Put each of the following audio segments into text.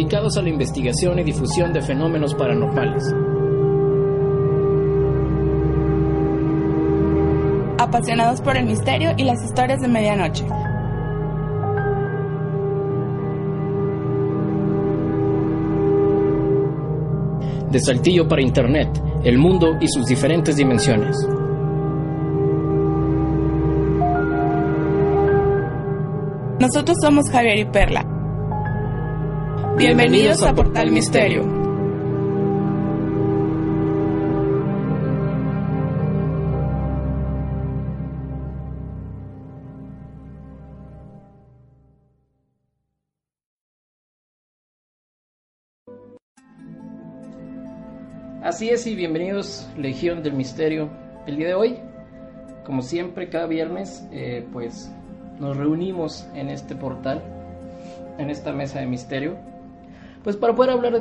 dedicados a la investigación y difusión de fenómenos paranormales. Apasionados por el misterio y las historias de medianoche. De Saltillo para Internet, el mundo y sus diferentes dimensiones. Nosotros somos Javier y Perla. Bienvenidos a Portal Misterio. Así es y bienvenidos Legión del Misterio. El día de hoy, como siempre, cada viernes, eh, pues nos reunimos en este portal, en esta mesa de misterio, pues para poder hablar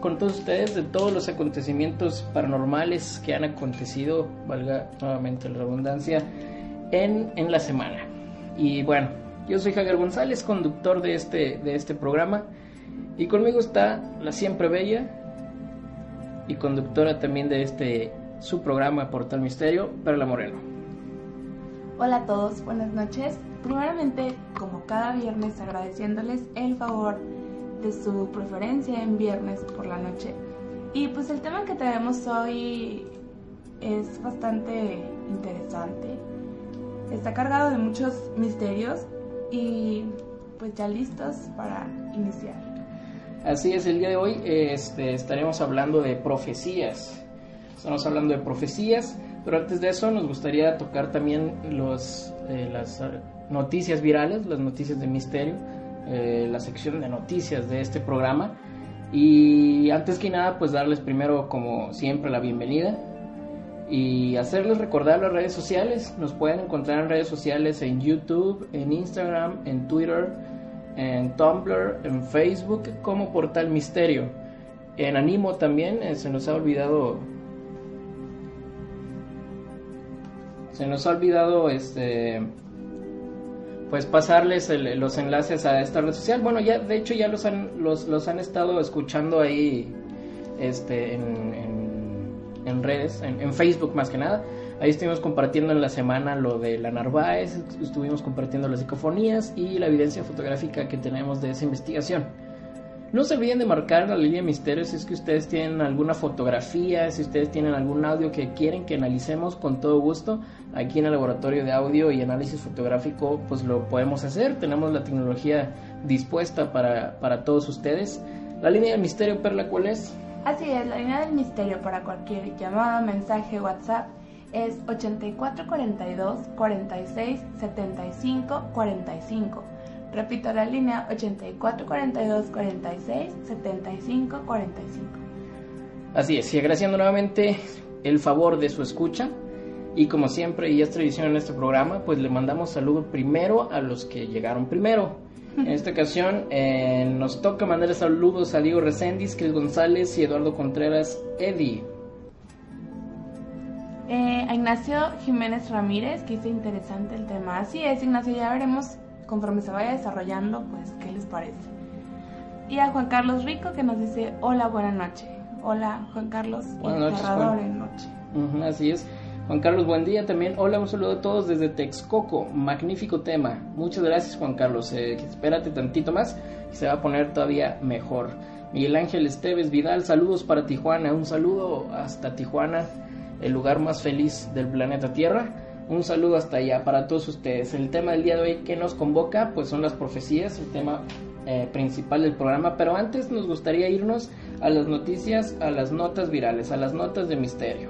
con todos ustedes de todos los acontecimientos paranormales que han acontecido, valga nuevamente la redundancia, en, en la semana. Y bueno, yo soy Javier González, conductor de este, de este programa, y conmigo está la siempre bella y conductora también de este su programa Portal Misterio, Perla Moreno. Hola a todos, buenas noches. Primeramente, como cada viernes, agradeciéndoles el favor su preferencia en viernes por la noche. Y pues el tema que tenemos hoy es bastante interesante. Está cargado de muchos misterios y pues ya listos para iniciar. Así es, el día de hoy este, estaremos hablando de profecías. Estamos hablando de profecías, pero antes de eso nos gustaría tocar también los, eh, las noticias virales, las noticias de misterio eh, la sección de noticias de este programa. Y antes que nada, pues darles primero, como siempre, la bienvenida y hacerles recordar las redes sociales. Nos pueden encontrar en redes sociales en YouTube, en Instagram, en Twitter, en Tumblr, en Facebook como Portal Misterio. En Animo también eh, se nos ha olvidado. Se nos ha olvidado este pues pasarles los enlaces a esta red social. Bueno, ya de hecho ya los han, los, han estado escuchando ahí este, en, en, redes, en, Facebook más que nada. Ahí estuvimos compartiendo en la semana lo de la Narváez, estuvimos compartiendo las psicofonías y la evidencia fotográfica que tenemos de esa investigación. No se olviden de marcar la línea de misterio si es que ustedes tienen alguna fotografía, si ustedes tienen algún audio que quieren que analicemos con todo gusto. Aquí en el laboratorio de audio y análisis fotográfico pues lo podemos hacer, tenemos la tecnología dispuesta para, para todos ustedes. La línea del misterio, Perla, ¿cuál es? Así es, la línea del misterio para cualquier llamada, mensaje, WhatsApp es 8442 46 75 45. Repito la línea 84 42 46 75 45. Así es, y agradeciendo nuevamente el favor de su escucha. Y como siempre, y es tradición en este programa, pues le mandamos saludo primero a los que llegaron primero. En esta ocasión eh, nos toca mandar saludos a Diego Reséndiz, Cris González y Eduardo Contreras Eddie. Eh, a Ignacio Jiménez Ramírez, que dice interesante el tema. Así es, Ignacio, ya veremos conforme se vaya desarrollando, pues, ¿qué les parece? Y a Juan Carlos Rico que nos dice, hola, buena noche. Hola, Juan Carlos, buenas noches, en noche. así es. Juan Carlos, buen día también. Hola, un saludo a todos desde Texcoco. Magnífico tema. Muchas gracias, Juan Carlos. Eh, espérate tantito más se va a poner todavía mejor. Miguel Ángel Esteves Vidal, saludos para Tijuana. Un saludo hasta Tijuana. el lugar más feliz del planeta Tierra. Un saludo hasta allá para todos ustedes. El tema del día de hoy que nos convoca pues son las profecías, el tema eh, principal del programa, pero antes nos gustaría irnos a las noticias, a las notas virales, a las notas de misterio.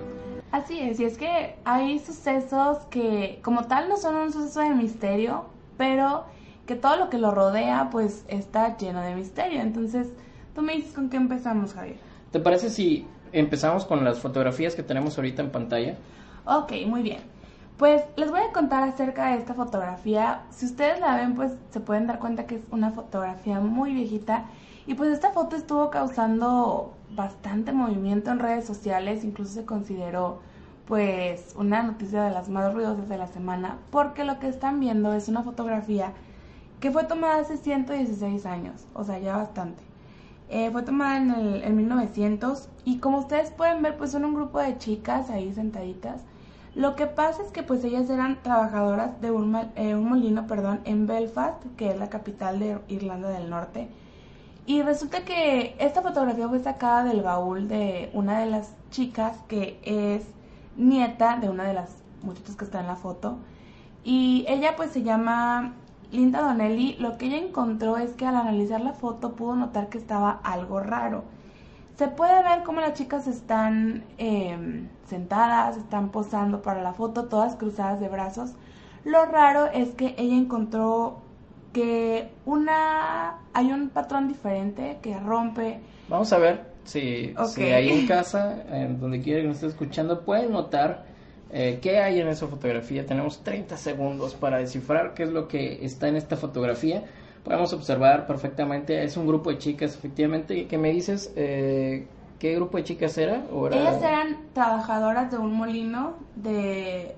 Así es, y es que hay sucesos que como tal no son un suceso de misterio, pero que todo lo que lo rodea pues está lleno de misterio. Entonces, tú me dices con qué empezamos, Javier. ¿Te parece si empezamos con las fotografías que tenemos ahorita en pantalla? Ok, muy bien. Pues les voy a contar acerca de esta fotografía. Si ustedes la ven, pues se pueden dar cuenta que es una fotografía muy viejita. Y pues esta foto estuvo causando bastante movimiento en redes sociales, incluso se consideró pues una noticia de las más ruidosas de la semana, porque lo que están viendo es una fotografía que fue tomada hace 116 años, o sea, ya bastante. Eh, fue tomada en, el, en 1900 y como ustedes pueden ver, pues son un grupo de chicas ahí sentaditas. Lo que pasa es que pues ellas eran trabajadoras de un, eh, un molino, perdón, en Belfast, que es la capital de Irlanda del Norte. Y resulta que esta fotografía fue sacada del baúl de una de las chicas que es nieta de una de las muchachas que está en la foto. Y ella pues se llama Linda Donnelly, lo que ella encontró es que al analizar la foto pudo notar que estaba algo raro. Se puede ver cómo las chicas están em, sentadas, están posando para la foto, todas cruzadas de brazos. Lo raro es que ella encontró que una hay un patrón diferente que rompe. Vamos a ver si, si ahí en casa, en donde quiera que nos esté escuchando, pueden notar eh, ¿Qué hay en esa fotografía? Tenemos 30 segundos para descifrar qué es lo que está en esta fotografía. Podemos observar perfectamente, es un grupo de chicas, efectivamente. ¿Qué me dices? Eh, ¿Qué grupo de chicas era? Ellas eran trabajadoras de un molino de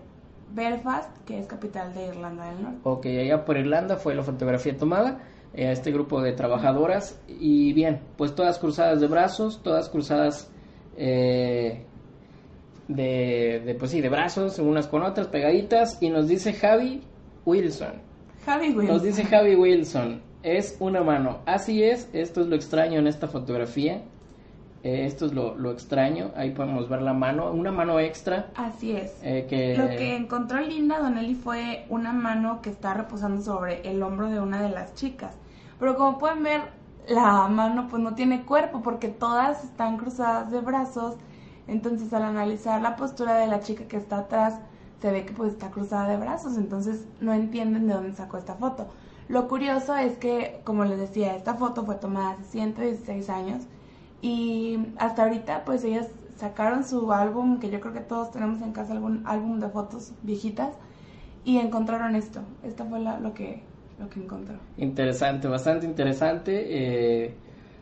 Belfast, que es capital de Irlanda del Norte. Ok, allá por Irlanda fue la fotografía tomada eh, este grupo de trabajadoras y bien, pues todas cruzadas de brazos, todas cruzadas eh, de, de, pues sí, de brazos, unas con otras, pegaditas, y nos dice Javi Wilson. Javi Wilson. Nos dice Javi Wilson, es una mano. Así es, esto es lo extraño en esta fotografía. Eh, esto es lo, lo, extraño, ahí podemos ver la mano, una mano extra. Así es. Eh, que... Lo que encontró Linda Donnelly fue una mano que está reposando sobre el hombro de una de las chicas. Pero como pueden ver, la mano pues no tiene cuerpo porque todas están cruzadas de brazos entonces al analizar la postura de la chica que está atrás, se ve que pues está cruzada de brazos, entonces no entienden de dónde sacó esta foto. Lo curioso es que, como les decía, esta foto fue tomada hace 116 años y hasta ahorita pues ellas sacaron su álbum, que yo creo que todos tenemos en casa algún álbum de fotos viejitas y encontraron esto. Esta fue lo que lo que encontró. Interesante, bastante interesante. Eh,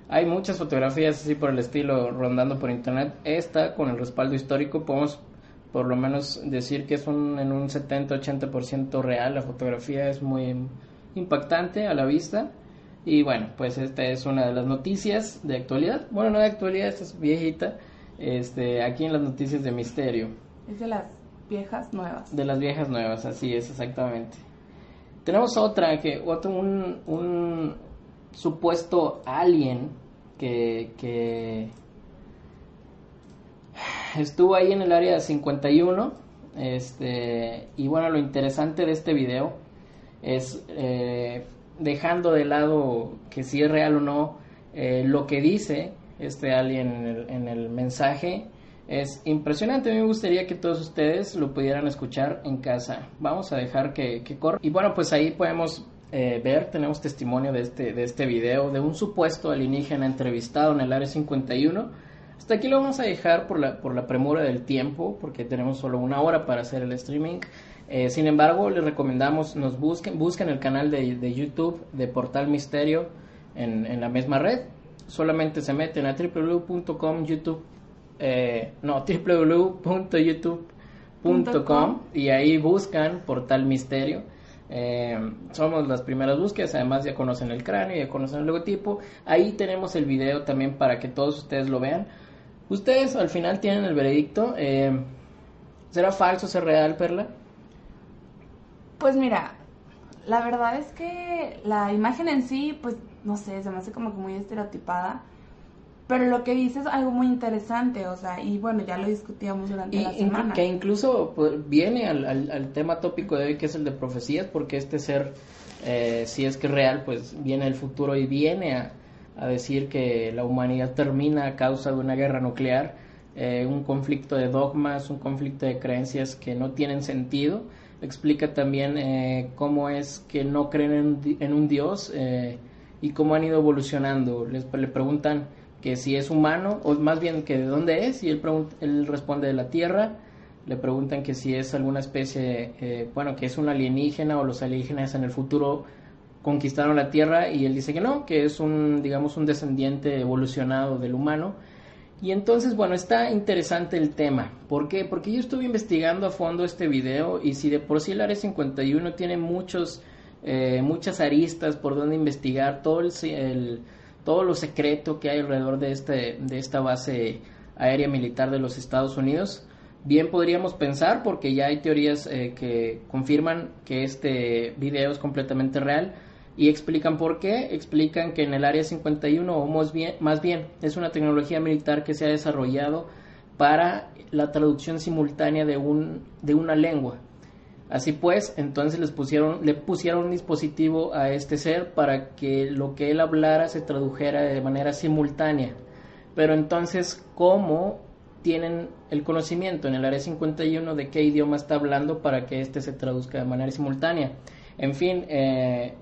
hay muchas fotografías así por el estilo rondando por internet. Esta, con el respaldo histórico, podemos por lo menos decir que es un, en un 70-80% real. La fotografía es muy impactante a la vista. Y bueno, pues esta es una de las noticias de actualidad. Bueno, no de actualidad, esta es viejita. Este, aquí en las noticias de misterio. Es de las viejas nuevas. De las viejas nuevas, así es, exactamente. Tenemos otra, que otro, un, un, supuesto alien que, que estuvo ahí en el área 51. Este, y bueno, lo interesante de este video es eh, dejando de lado que si es real o no, eh, lo que dice este alien en el, en el mensaje es impresionante. Me gustaría que todos ustedes lo pudieran escuchar en casa. Vamos a dejar que, que corra. Y bueno, pues ahí podemos eh, ver, tenemos testimonio de este, de este video de un supuesto alienígena entrevistado en el área 51. Hasta aquí lo vamos a dejar por la, por la premura del tiempo, porque tenemos solo una hora para hacer el streaming. Eh, sin embargo, les recomendamos, nos busquen, busquen el canal de, de YouTube de Portal Misterio en, en, la misma red. Solamente se meten a www.com YouTube, eh, no, www.youtube.com y ahí buscan Portal Misterio eh, somos las primeras búsquedas, además ya conocen el cráneo, ya conocen el logotipo. Ahí tenemos el video también para que todos ustedes lo vean. Ustedes al final tienen el veredicto. Eh, ¿Será falso, será real, Perla? Pues mira, la verdad es que la imagen en sí, pues no sé, se me hace como que muy estereotipada. Pero lo que dices es algo muy interesante, o sea, y bueno, ya lo discutíamos durante la semana. Que incluso pues, viene al, al, tema tópico de hoy, que es el de profecías, porque este ser, eh, si es que es real, pues viene el futuro y viene a, a, decir que la humanidad termina a causa de una guerra nuclear, eh, un conflicto de dogmas, un conflicto de creencias que no tienen sentido. Explica también eh, cómo es que no creen en, en un Dios y cómo han ido evolucionando. Les, le preguntan que si es humano, o más bien que de dónde es, y él, él responde de la Tierra. Le preguntan que si es alguna especie, eh, bueno, que es un alienígena o los alienígenas en el futuro conquistaron la Tierra y él dice que no, que es un, digamos, un descendiente evolucionado del humano. Y entonces, bueno, está interesante el tema. ¿Por qué? Porque yo estuve investigando a fondo este video y si de por sí el Área 51 tiene muchos, eh, muchas aristas por donde investigar, todo el, el todo lo secreto que hay alrededor de, este, de esta base aérea militar de los Estados Unidos. Bien podríamos pensar, porque ya hay teorías eh, que confirman que este video es completamente real y explican por qué. Explican que en el Área 51, o más bien, es una tecnología militar que se ha desarrollado para la traducción simultánea de, un, de una lengua. Así pues, entonces les pusieron, le pusieron un dispositivo a este ser para que lo que él hablara se tradujera de manera simultánea. Pero entonces, ¿cómo tienen el conocimiento en el área 51 de qué idioma está hablando para que éste se traduzca de manera simultánea? En fin, eh,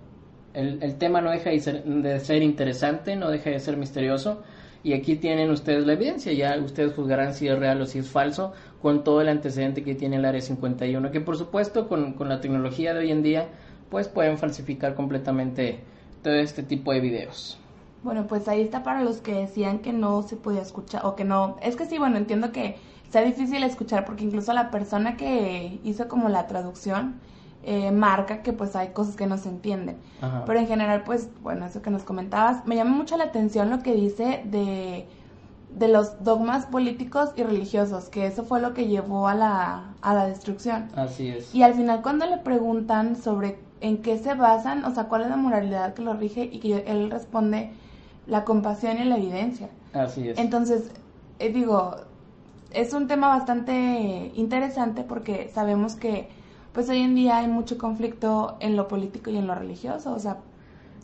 el, el, tema no deja de ser, de ser interesante, no deja de ser misterioso. Y aquí tienen ustedes la evidencia, ya ustedes juzgarán si es real o si es falso, con todo el antecedente que tiene el Área 51, que por supuesto con, con la tecnología de hoy en día, pues pueden falsificar completamente todo este tipo de videos. Bueno, pues ahí está para los que decían que no se podía escuchar o que no. Es que sí, bueno, entiendo que sea difícil escuchar porque incluso la persona que hizo como la traducción eh, marca que pues hay cosas que no se entienden. Pero en general, pues bueno, eso que nos comentabas, me llama mucho la atención lo que dice de de los dogmas políticos y religiosos, que eso fue lo que llevó a la, a la destrucción. Así es. Y al final cuando le preguntan sobre en qué se basan, o sea, cuál es la moralidad que lo rige, y que él responde la compasión y la evidencia. Así es. Entonces, eh, digo, es un tema bastante interesante porque sabemos que pues hoy en día hay mucho conflicto en lo político y en lo religioso, o sea,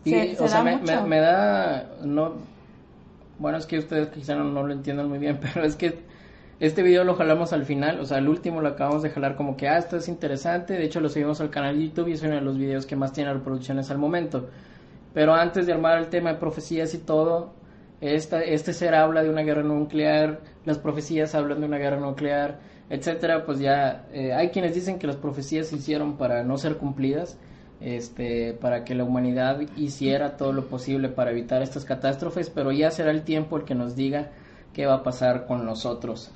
se, o sea, me, me, da, no, bueno, es que ustedes quizá no, lo entiendan muy bien, pero es que este video lo jalamos al final, o sea, el último lo acabamos de jalar como que, ah, esto es interesante, de hecho lo seguimos al canal de YouTube y es uno de los videos que más tiene reproducciones al momento. Pero antes de armar el tema de profecías y todo, esta, este ser habla de una guerra nuclear, las profecías hablan de una guerra nuclear, etcétera, pues ya eh, hay quienes dicen que las profecías se hicieron para no ser cumplidas este, para que la humanidad hiciera todo lo posible para evitar estas catástrofes, pero ya será el tiempo el que nos diga qué va a pasar con nosotros.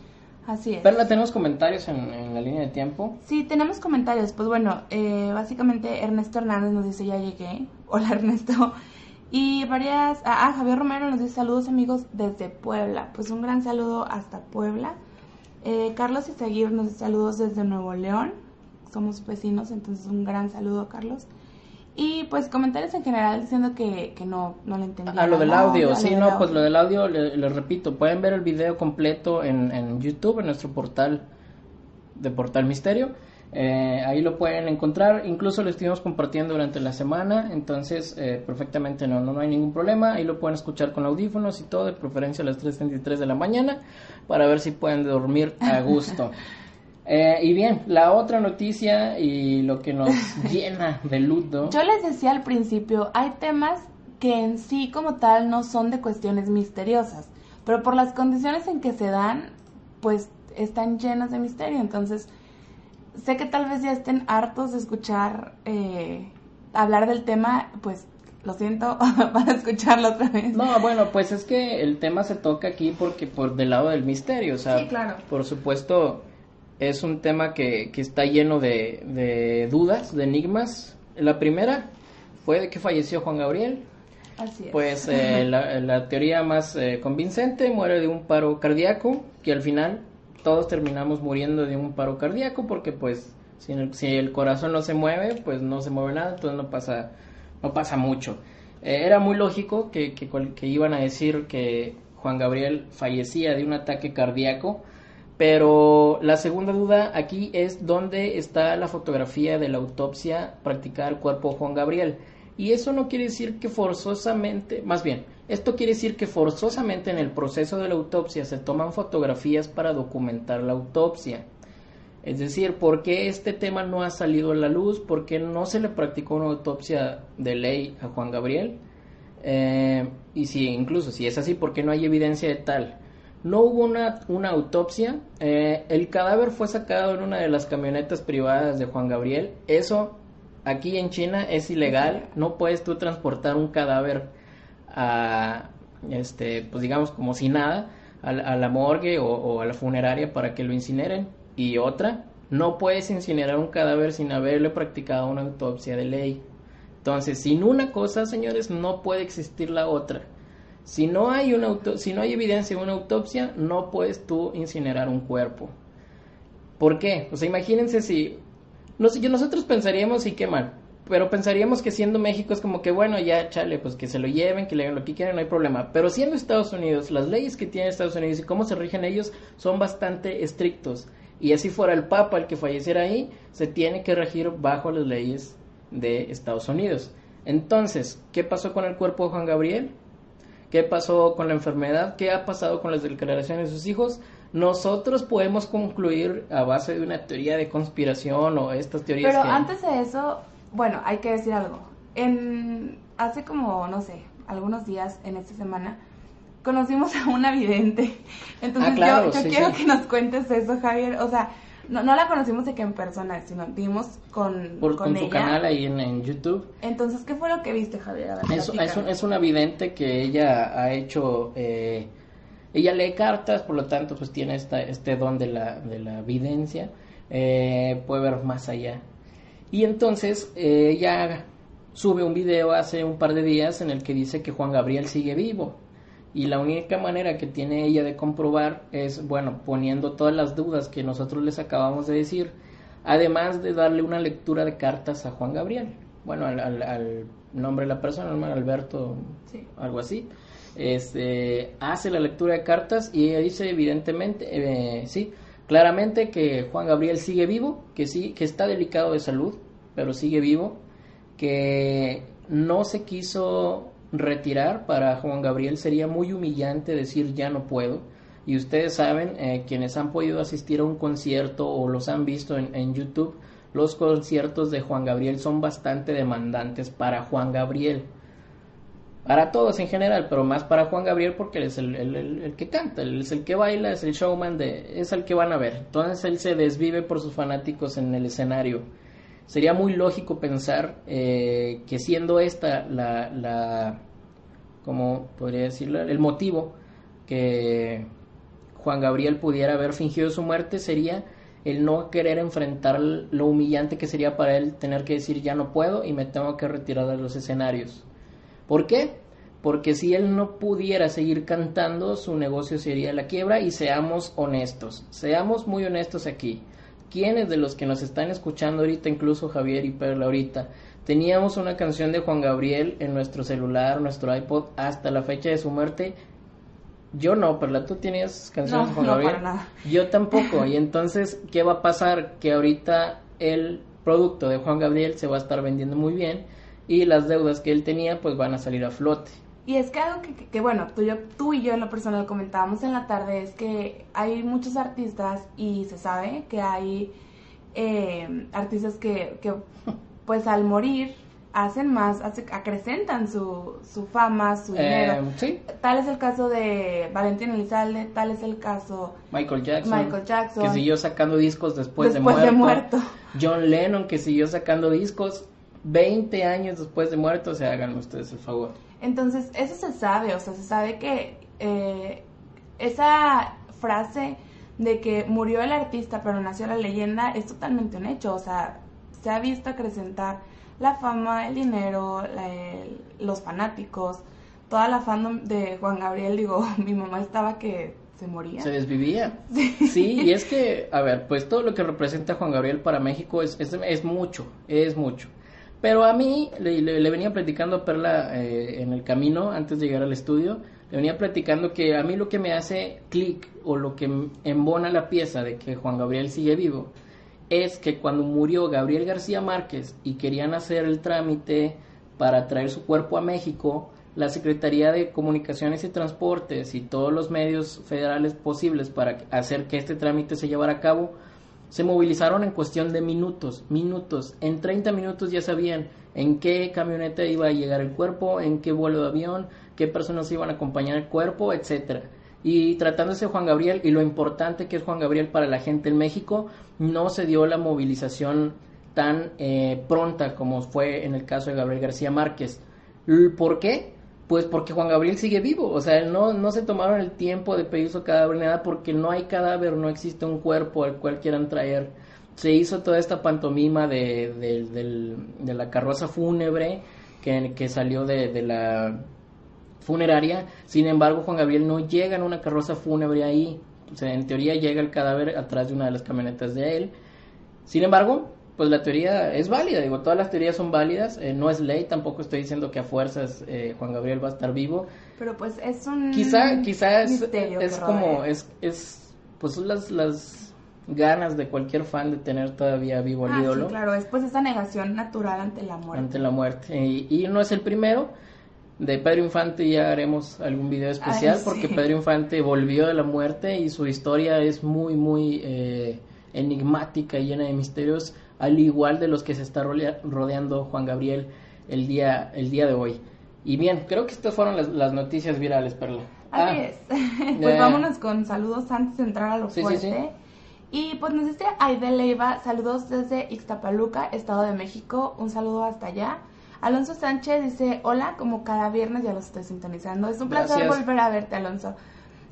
Así es. Perla, ¿tenemos comentarios en, la línea de tiempo? Sí, tenemos comentarios. Pues bueno, eh, básicamente Ernesto Hernández nos dice, ya llegué. Hola Ernesto. Y varias... Ah, ah, Javier Romero nos dice, saludos amigos desde Puebla. Pues un gran saludo hasta Puebla. Eh, Carlos Izaguirre nos saludos desde Nuevo León somos vecinos, entonces un gran saludo, Carlos. Y pues comentarios en general diciendo que, que no, no le entendí. Ah, lo del audio, sí, no, pues lo del audio, les repito, pueden ver el video completo en, en YouTube, en nuestro portal de Portal Misterio. Eh, ahí lo pueden encontrar, incluso lo estuvimos compartiendo durante la semana, entonces eh, perfectamente no, no, no, hay ningún problema, ahí lo pueden escuchar con audífonos y todo, de preferencia a las 3.33 de la mañana, para ver si pueden dormir a gusto. Eh, y bien, la otra noticia y lo que nos llena de luto. Yo les decía al principio, hay temas que en sí como tal no son de cuestiones misteriosas, pero por las condiciones en que se dan, pues están llenas de misterio. Entonces, sé que tal vez ya estén hartos de escuchar eh, hablar del tema, pues lo siento, para escucharlo otra vez. No, bueno, pues es que el tema se toca aquí porque por del lado del misterio, o sea, sí, claro. por supuesto es un tema que, que está lleno de, de, dudas, de enigmas. La primera fue de que falleció Juan Gabriel. Así es. Pues eh, la, teoría más eh, convincente muere de un paro cardíaco, que al final todos terminamos muriendo de un paro cardíaco porque pues si el, corazón no se mueve, pues no se mueve nada, entonces no pasa, no pasa mucho. Eh, era muy lógico que, que, que iban a decir que Juan Gabriel fallecía de un ataque cardíaco. Pero la segunda duda aquí es dónde está la fotografía de la autopsia practicada al cuerpo de Juan Gabriel. Y eso no quiere decir que forzosamente, más bien, esto quiere decir que forzosamente en el proceso de la autopsia se toman fotografías para documentar la autopsia. Es decir, ¿por qué este tema no ha salido a la luz? ¿Por qué no se le practicó una autopsia de ley a Juan Gabriel? Eh, y si incluso si es así, ¿por qué no hay evidencia de tal? No hubo una, una autopsia. Eh, el cadáver fue sacado en una de las camionetas privadas de Juan Gabriel. Eso aquí en China es ilegal. No puedes tú transportar un cadáver a, este, pues digamos como si nada, a, la morgue o, a la funeraria para que lo incineren. Y otra, no puedes incinerar un cadáver sin haberle practicado una autopsia de ley. Entonces, sin una cosa, señores, no puede existir la otra. Si no hay, una si no hay evidencia de una autopsia, no puedes tú incinerar un cuerpo. ¿Por qué? O sea, imagínense si... No sé, nosotros pensaríamos, y qué mal, pero pensaríamos que siendo México es como que, bueno, ya, chale, pues que se lo lleven, que le hagan lo que quieran, no hay problema. Pero siendo Estados Unidos, las leyes que tiene Estados Unidos y cómo se rigen ellos son bastante estrictos. Y así fuera el Papa el que falleciera ahí, se tiene que regir bajo las leyes de Estados Unidos. Entonces, ¿qué pasó con el cuerpo de Juan Gabriel? qué pasó con la enfermedad, qué ha pasado con las declaraciones de sus hijos, nosotros podemos concluir a base de una teoría de conspiración o estas teorías. Pero antes de eso, bueno, hay que decir algo. En hace como, no sé, algunos días en esta semana conocimos a una vidente. Entonces ah, yo, quiero que nos cuentes eso, Javier. O sea, no, no la conocimos de que en persona, sino vimos con, Por, con, su canal ahí en, YouTube. Entonces, ¿qué fue lo que viste, Javier? es, es, una vidente que ella ha hecho... Eh, ella lee cartas, por lo tanto, pues tiene esta, este don de la, de la videncia. Eh, puede ver más allá. Y entonces, eh, ella sube un video hace un par de días en el que dice que Juan Gabriel sigue vivo y la única manera que tiene ella de comprobar es, bueno, poniendo todas las dudas que nosotros les acabamos de decir, además de darle una lectura de cartas a Juan Gabriel, bueno, al, nombre de la persona, Alberto, algo así, este, hace la lectura de cartas y ella dice evidentemente, eh, sí, claramente que Juan Gabriel sigue vivo, que sí, que está delicado de salud, pero sigue vivo, que no se quiso retirar para Juan Gabriel sería muy humillante decir ya no puedo. Y ustedes saben, eh, quienes han podido asistir a un concierto o los han visto en, YouTube, los conciertos de Juan Gabriel son bastante demandantes para Juan Gabriel. Para todos en general, pero más para Juan Gabriel porque él es el, que canta, él es el que baila, es el showman, de, es el que van a ver. Entonces él se desvive por sus fanáticos en el escenario sería muy lógico pensar eh, que siendo esta la, la, como podría decirlo, el motivo que Juan Gabriel pudiera haber fingido su muerte sería el no querer enfrentar lo humillante que sería para él tener que decir ya no puedo y me tengo que retirar de los escenarios. ¿Por qué? Porque si él no pudiera seguir cantando, su negocio sería la quiebra y seamos honestos, seamos muy honestos aquí. ¿Quiénes de los que nos están escuchando ahorita, incluso Javier y Perla ahorita, teníamos una canción de Juan Gabriel en nuestro celular, nuestro iPod, hasta la fecha de su muerte? Yo no, Perla, ¿tú tienes canciones de Juan Gabriel? nada. Yo tampoco. y entonces, ¿qué va a pasar? Que ahorita el producto de Juan Gabriel se va a estar vendiendo muy bien y las deudas que él tenía pues van a salir a flote. Y es que algo que, bueno, tú, yo, tú y yo en lo personal comentábamos en la tarde es que hay muchos artistas y se sabe que hay eh, artistas que, que, pues al morir hacen más, acrecentan su, su fama, su dinero. Eh, tal es el caso de Valentín Elizalde, tal es el caso Michael Jackson, Michael Jackson que siguió sacando discos después, de, muerto. de muerto. John Lennon que siguió sacando discos 20 años después de muerto, o sea, hagan ustedes el favor. Entonces, eso se sabe, o sea, se sabe que eh, esa frase de que murió el artista pero nació la leyenda es totalmente un hecho, o sea, se ha visto acrecentar la fama, el dinero, los fanáticos, toda la fandom de Juan Gabriel, digo, mi mamá estaba que se moría. Se desvivía. Sí. y es que, a ver, pues todo lo que representa Juan Gabriel para México es, es, es mucho, es mucho. Pero a mí, le, venía platicando a Perla eh, en el camino antes de llegar al estudio, le le venía platicando que a mí lo que me hace clic o lo que embona la pieza de que Juan Gabriel sigue vivo es que cuando murió Gabriel García Márquez y querían hacer el trámite para traer su cuerpo a México, la Secretaría de Comunicaciones y Transportes y todos los medios federales posibles para hacer que este trámite se llevara a cabo, se movilizaron en cuestión de minutos, minutos. En 30 minutos ya sabían en qué camioneta iba a llegar el cuerpo, en qué vuelo de avión, qué personas iban a acompañar el cuerpo, etcétera. Y tratándose de Juan Gabriel y lo importante que es Juan Gabriel para la gente en México, no se dio la movilización tan eh, pronta como fue en el caso de Gabriel García Márquez. ¿Por qué? Pues porque Juan Gabriel sigue vivo, o sea, no, no se tomaron el tiempo de pedir su cadáver ni nada porque no hay cadáver, no existe un cuerpo al cual quieran traer. Se hizo toda esta pantomima de, de, la carroza fúnebre que, que salió de, la funeraria, sin embargo Juan Gabriel no llega en una carroza fúnebre ahí, o sea, en teoría llega el cadáver atrás de una de las camionetas de él. Sin embargo, pues la teoría es válida, digo, todas las teorías son válidas, eh, no es ley, tampoco estoy diciendo que a fuerzas eh, Juan Gabriel va a estar vivo. Pero pues es un quizá, quizá es, es como, es, es, pues las, las ganas de cualquier fan de tener todavía vivo al ah, ídolo. Sí, claro, es pues esa negación natural ante la muerte. Ante la muerte, y, no es el primero, de Pedro Infante ya haremos algún video especial, porque Pedro Infante volvió de la muerte y su historia es muy, muy... Eh, enigmática y llena de misterios al igual de los que se está rodeando Juan Gabriel el día, el día de hoy. Y bien, creo que estas fueron las, noticias virales, Perla. Así ah. es. pues vámonos con saludos antes de entrar a lo fuerte. Y pues nos dice Aide Leiva, saludos desde Ixtapaluca, Estado de México, un saludo hasta allá. Alonso Sánchez dice, hola, como cada viernes ya los estoy sintonizando. Es un placer volver a verte, Alonso.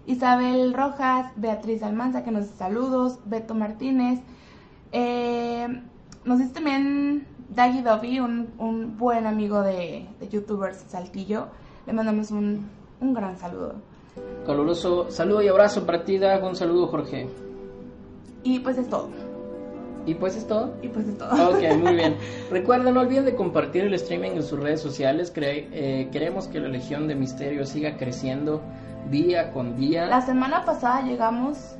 Isabel Rojas, Beatriz Almanza, que nos dice saludos, Beto Martínez, eh, nos dice también Daggy Dobby, un, buen amigo de, YouTubers Saltillo. Le mandamos un, gran saludo. Caluroso saludo y abrazo para ti, Dag. Un saludo, Jorge. Y pues es todo. ¿Y pues es todo? Y pues es todo. Ok, muy bien. Recuerden, no olviden de compartir el streaming en sus redes sociales. Eh, queremos que la Legión de Misterio siga creciendo día con día. La semana pasada llegamos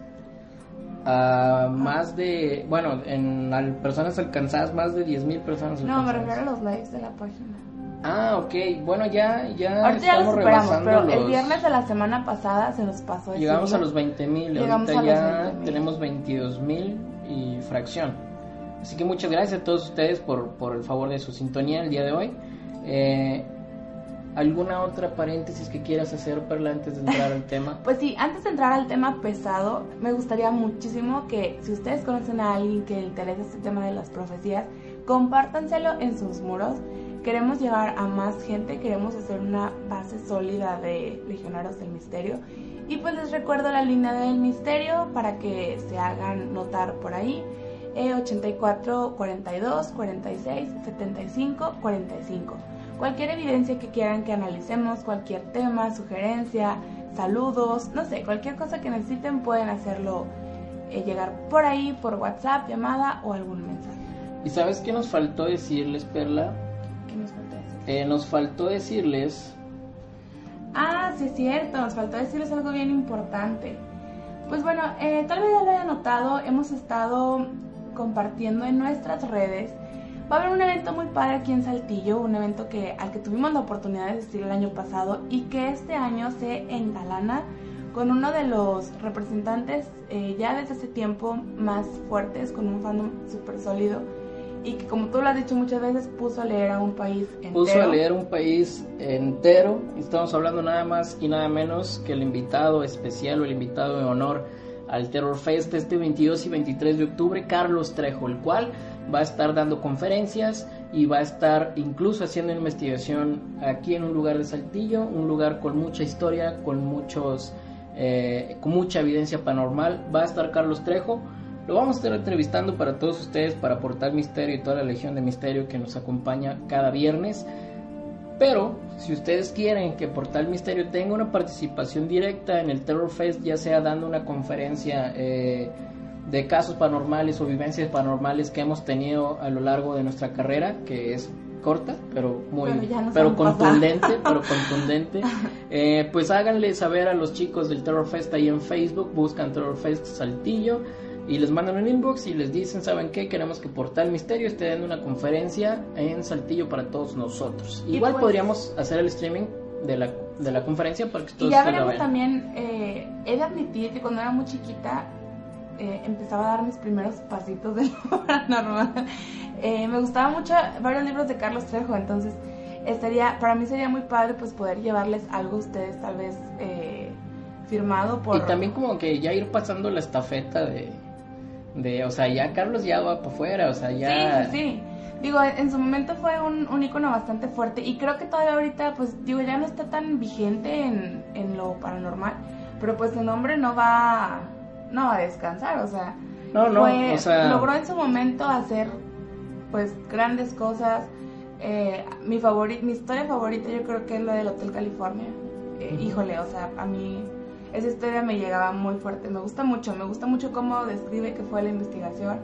a más de, bueno, en personas alcanzadas, más de 10.000 personas No, me refiero a los likes de la página. Ah, ok. Bueno, ya, ya Ahorita ya lo superamos, pero el viernes de la semana pasada se nos pasó. Llegamos a los 20.000, ahorita ya tenemos 22.000 y fracción. Así que muchas gracias a todos ustedes por, por el favor de su sintonía el día de hoy. Eh, ¿Alguna otra paréntesis que quieras hacer, Perla, antes de entrar al tema? Pues sí, antes de entrar al tema pesado, me gustaría muchísimo que si ustedes conocen a alguien que le interesa este tema de las profecías, compártanselo en sus muros. Queremos llegar a más gente, queremos hacer una base sólida de legionarios del misterio. Y pues les recuerdo la línea del misterio para que se hagan notar por ahí. E 84 42 46 75 45 cualquier evidencia que quieran que analicemos, cualquier tema, sugerencia, saludos, no sé, cualquier cosa que necesiten pueden hacerlo eh, llegar por ahí, por WhatsApp, llamada o algún mensaje. ¿Y sabes qué nos faltó decirles, Perla? ¿Qué nos faltó decirles? Eh, nos faltó decirles... Ah, sí es cierto, nos faltó decirles algo bien importante. Pues bueno, eh, tal vez ya lo haya notado, hemos estado compartiendo en nuestras redes Va a haber un evento muy padre aquí en Saltillo, un evento que, al que tuvimos la oportunidad de asistir el año pasado y que este año se engalana con uno de los representantes eh, ya desde hace tiempo más fuertes, con un fandom súper sólido y que como tú lo has dicho muchas veces puso a leer a un país entero. Puso a leer un país entero. Estamos hablando nada más y nada menos que el invitado especial o el invitado de honor al Terror Fest este 22 y 23 de octubre, Carlos Trejo, el cual va a estar dando conferencias y va a estar incluso haciendo investigación aquí en un lugar de Saltillo, un lugar con mucha historia, con muchos, eh, con mucha evidencia paranormal. Va a estar Carlos Trejo. Lo vamos a estar entrevistando para todos ustedes, para aportar misterio y toda la legión de misterio que nos acompaña cada viernes. Pero si ustedes quieren que Portal Misterio tenga una participación directa en el Terror Fest, ya sea dando una conferencia eh, de casos paranormales o vivencias paranormales que hemos tenido a lo largo de nuestra carrera, que es corta, pero muy, pero, contundente, pero contundente. Eh, pues háganle saber a los chicos del Terror Fest ahí en Facebook, buscan Terror Fest Saltillo y les mandan un inbox y les dicen, ¿saben qué? Queremos que Portal Misterio esté dando una conferencia en Saltillo para todos nosotros. Igual pues podríamos hacer el streaming de la, de la conferencia para que todos Y ya veremos también, eh, he de admitir que cuando era muy chiquita eh, empezaba a dar mis primeros pasitos de lo paranormal. Eh, me gustaba mucho varios libros de Carlos Trejo, entonces estaría, para mí sería muy padre pues poder llevarles algo a ustedes tal vez eh, firmado por... Y también como que ya ir pasando la estafeta de, de o sea, ya Carlos ya va para afuera, o sea, ya... Sí, sí, sí. Digo, en su momento fue un, un icono bastante fuerte y creo que todavía ahorita, pues digo, ya no está tan vigente en, en lo paranormal, pero pues su nombre no va no va a descansar, o sea, no, no, o sea... logró en su momento hacer pues grandes cosas. Eh, mi favorita, mi historia favorita yo creo que es la del Hotel California. Eh, híjole, o sea, a mí esa historia me llegaba muy fuerte, me gusta mucho, me gusta mucho cómo describe que fue la investigación.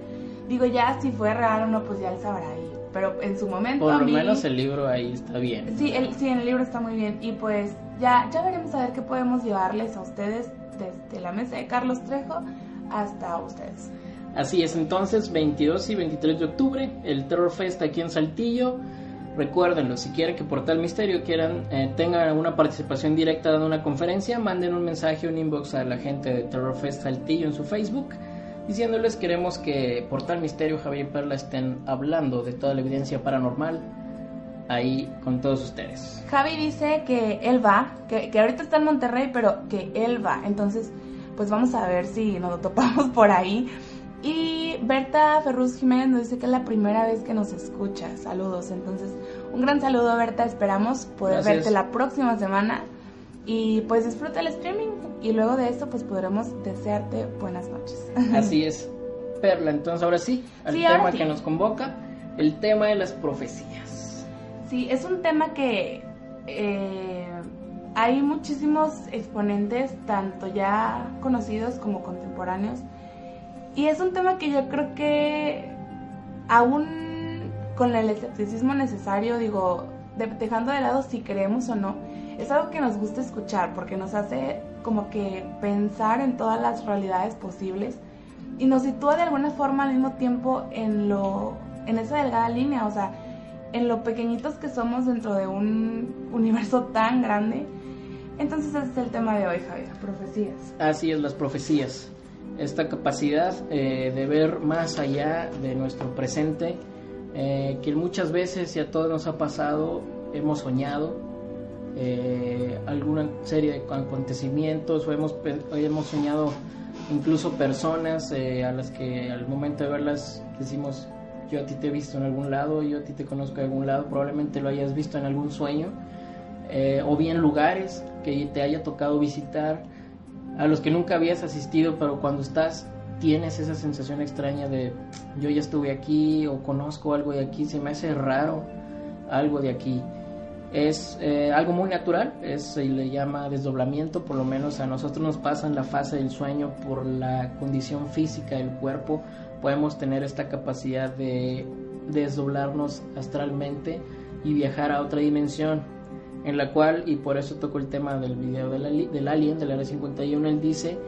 Digo, ya si fue real o no, pues ya él sabrá ahí. Pero en su momento. Por lo menos el libro ahí está bien. Sí, el, sí, en el libro está muy bien. Y pues ya, ya veremos a ver qué podemos llevarles a ustedes desde la mesa de Carlos Trejo hasta ustedes. Así es, entonces 22 y 23 de octubre, el Terror Fest aquí en Saltillo. Recuérdenlo, si quieren que Portal Misterio quieran eh, tengan una participación directa dando una conferencia, manden un mensaje, un inbox a la gente de Terror Fest Saltillo en su Facebook, diciéndoles queremos que Portal Misterio, Javier Perla estén hablando de toda la evidencia paranormal ahí con todos ustedes. Javi dice que él va, que, que ahorita está en Monterrey, pero que él va. Entonces, pues vamos a ver si nos lo topamos por ahí. Y Berta Ferruz Jiménez nos dice que es la primera vez que nos escucha. Saludos. Entonces, un gran saludo, Berta. Esperamos poder verte la próxima semana. Y pues disfruta el streaming. Y luego de esto, pues podremos desearte buenas noches. Así es. Perla, entonces ahora sí, al tema que nos convoca, el tema de las profecías. Sí, es un tema que eh, hay muchísimos exponentes, tanto ya conocidos como contemporáneos, y es un tema que yo creo que aún con el escepticismo necesario, digo, dejando de lado si creemos o no, es algo que nos gusta escuchar porque nos hace como que pensar en todas las realidades posibles y nos sitúa de alguna forma al mismo tiempo en lo en esa delgada línea, o sea, en lo pequeñitos que somos dentro de un universo tan grande. Entonces ese es el tema de hoy, Javier, profecías. Así es, las profecías. Esta capacidad eh, de ver más allá de nuestro presente, eh, que muchas veces y a todos nos ha pasado, hemos soñado eh, alguna serie de acontecimientos o hemos, hemos soñado incluso personas a las que al momento de verlas decimos, yo a ti te he visto en algún lado, yo a ti te conozco de algún lado, probablemente lo hayas visto en algún sueño, eh, o bien lugares que te haya tocado visitar, a los que nunca habías asistido, pero cuando estás tienes esa sensación extraña de yo ya estuve aquí o conozco algo de aquí, se me hace raro algo de aquí. Es eh, algo muy natural, es, se le llama desdoblamiento, por lo menos a nosotros nos pasa en la fase del sueño por la condición física del cuerpo, podemos tener esta capacidad de desdoblarnos astralmente y viajar a otra dimensión en la cual, y por eso toco el tema del video del, del Alien, del Área 51, él dice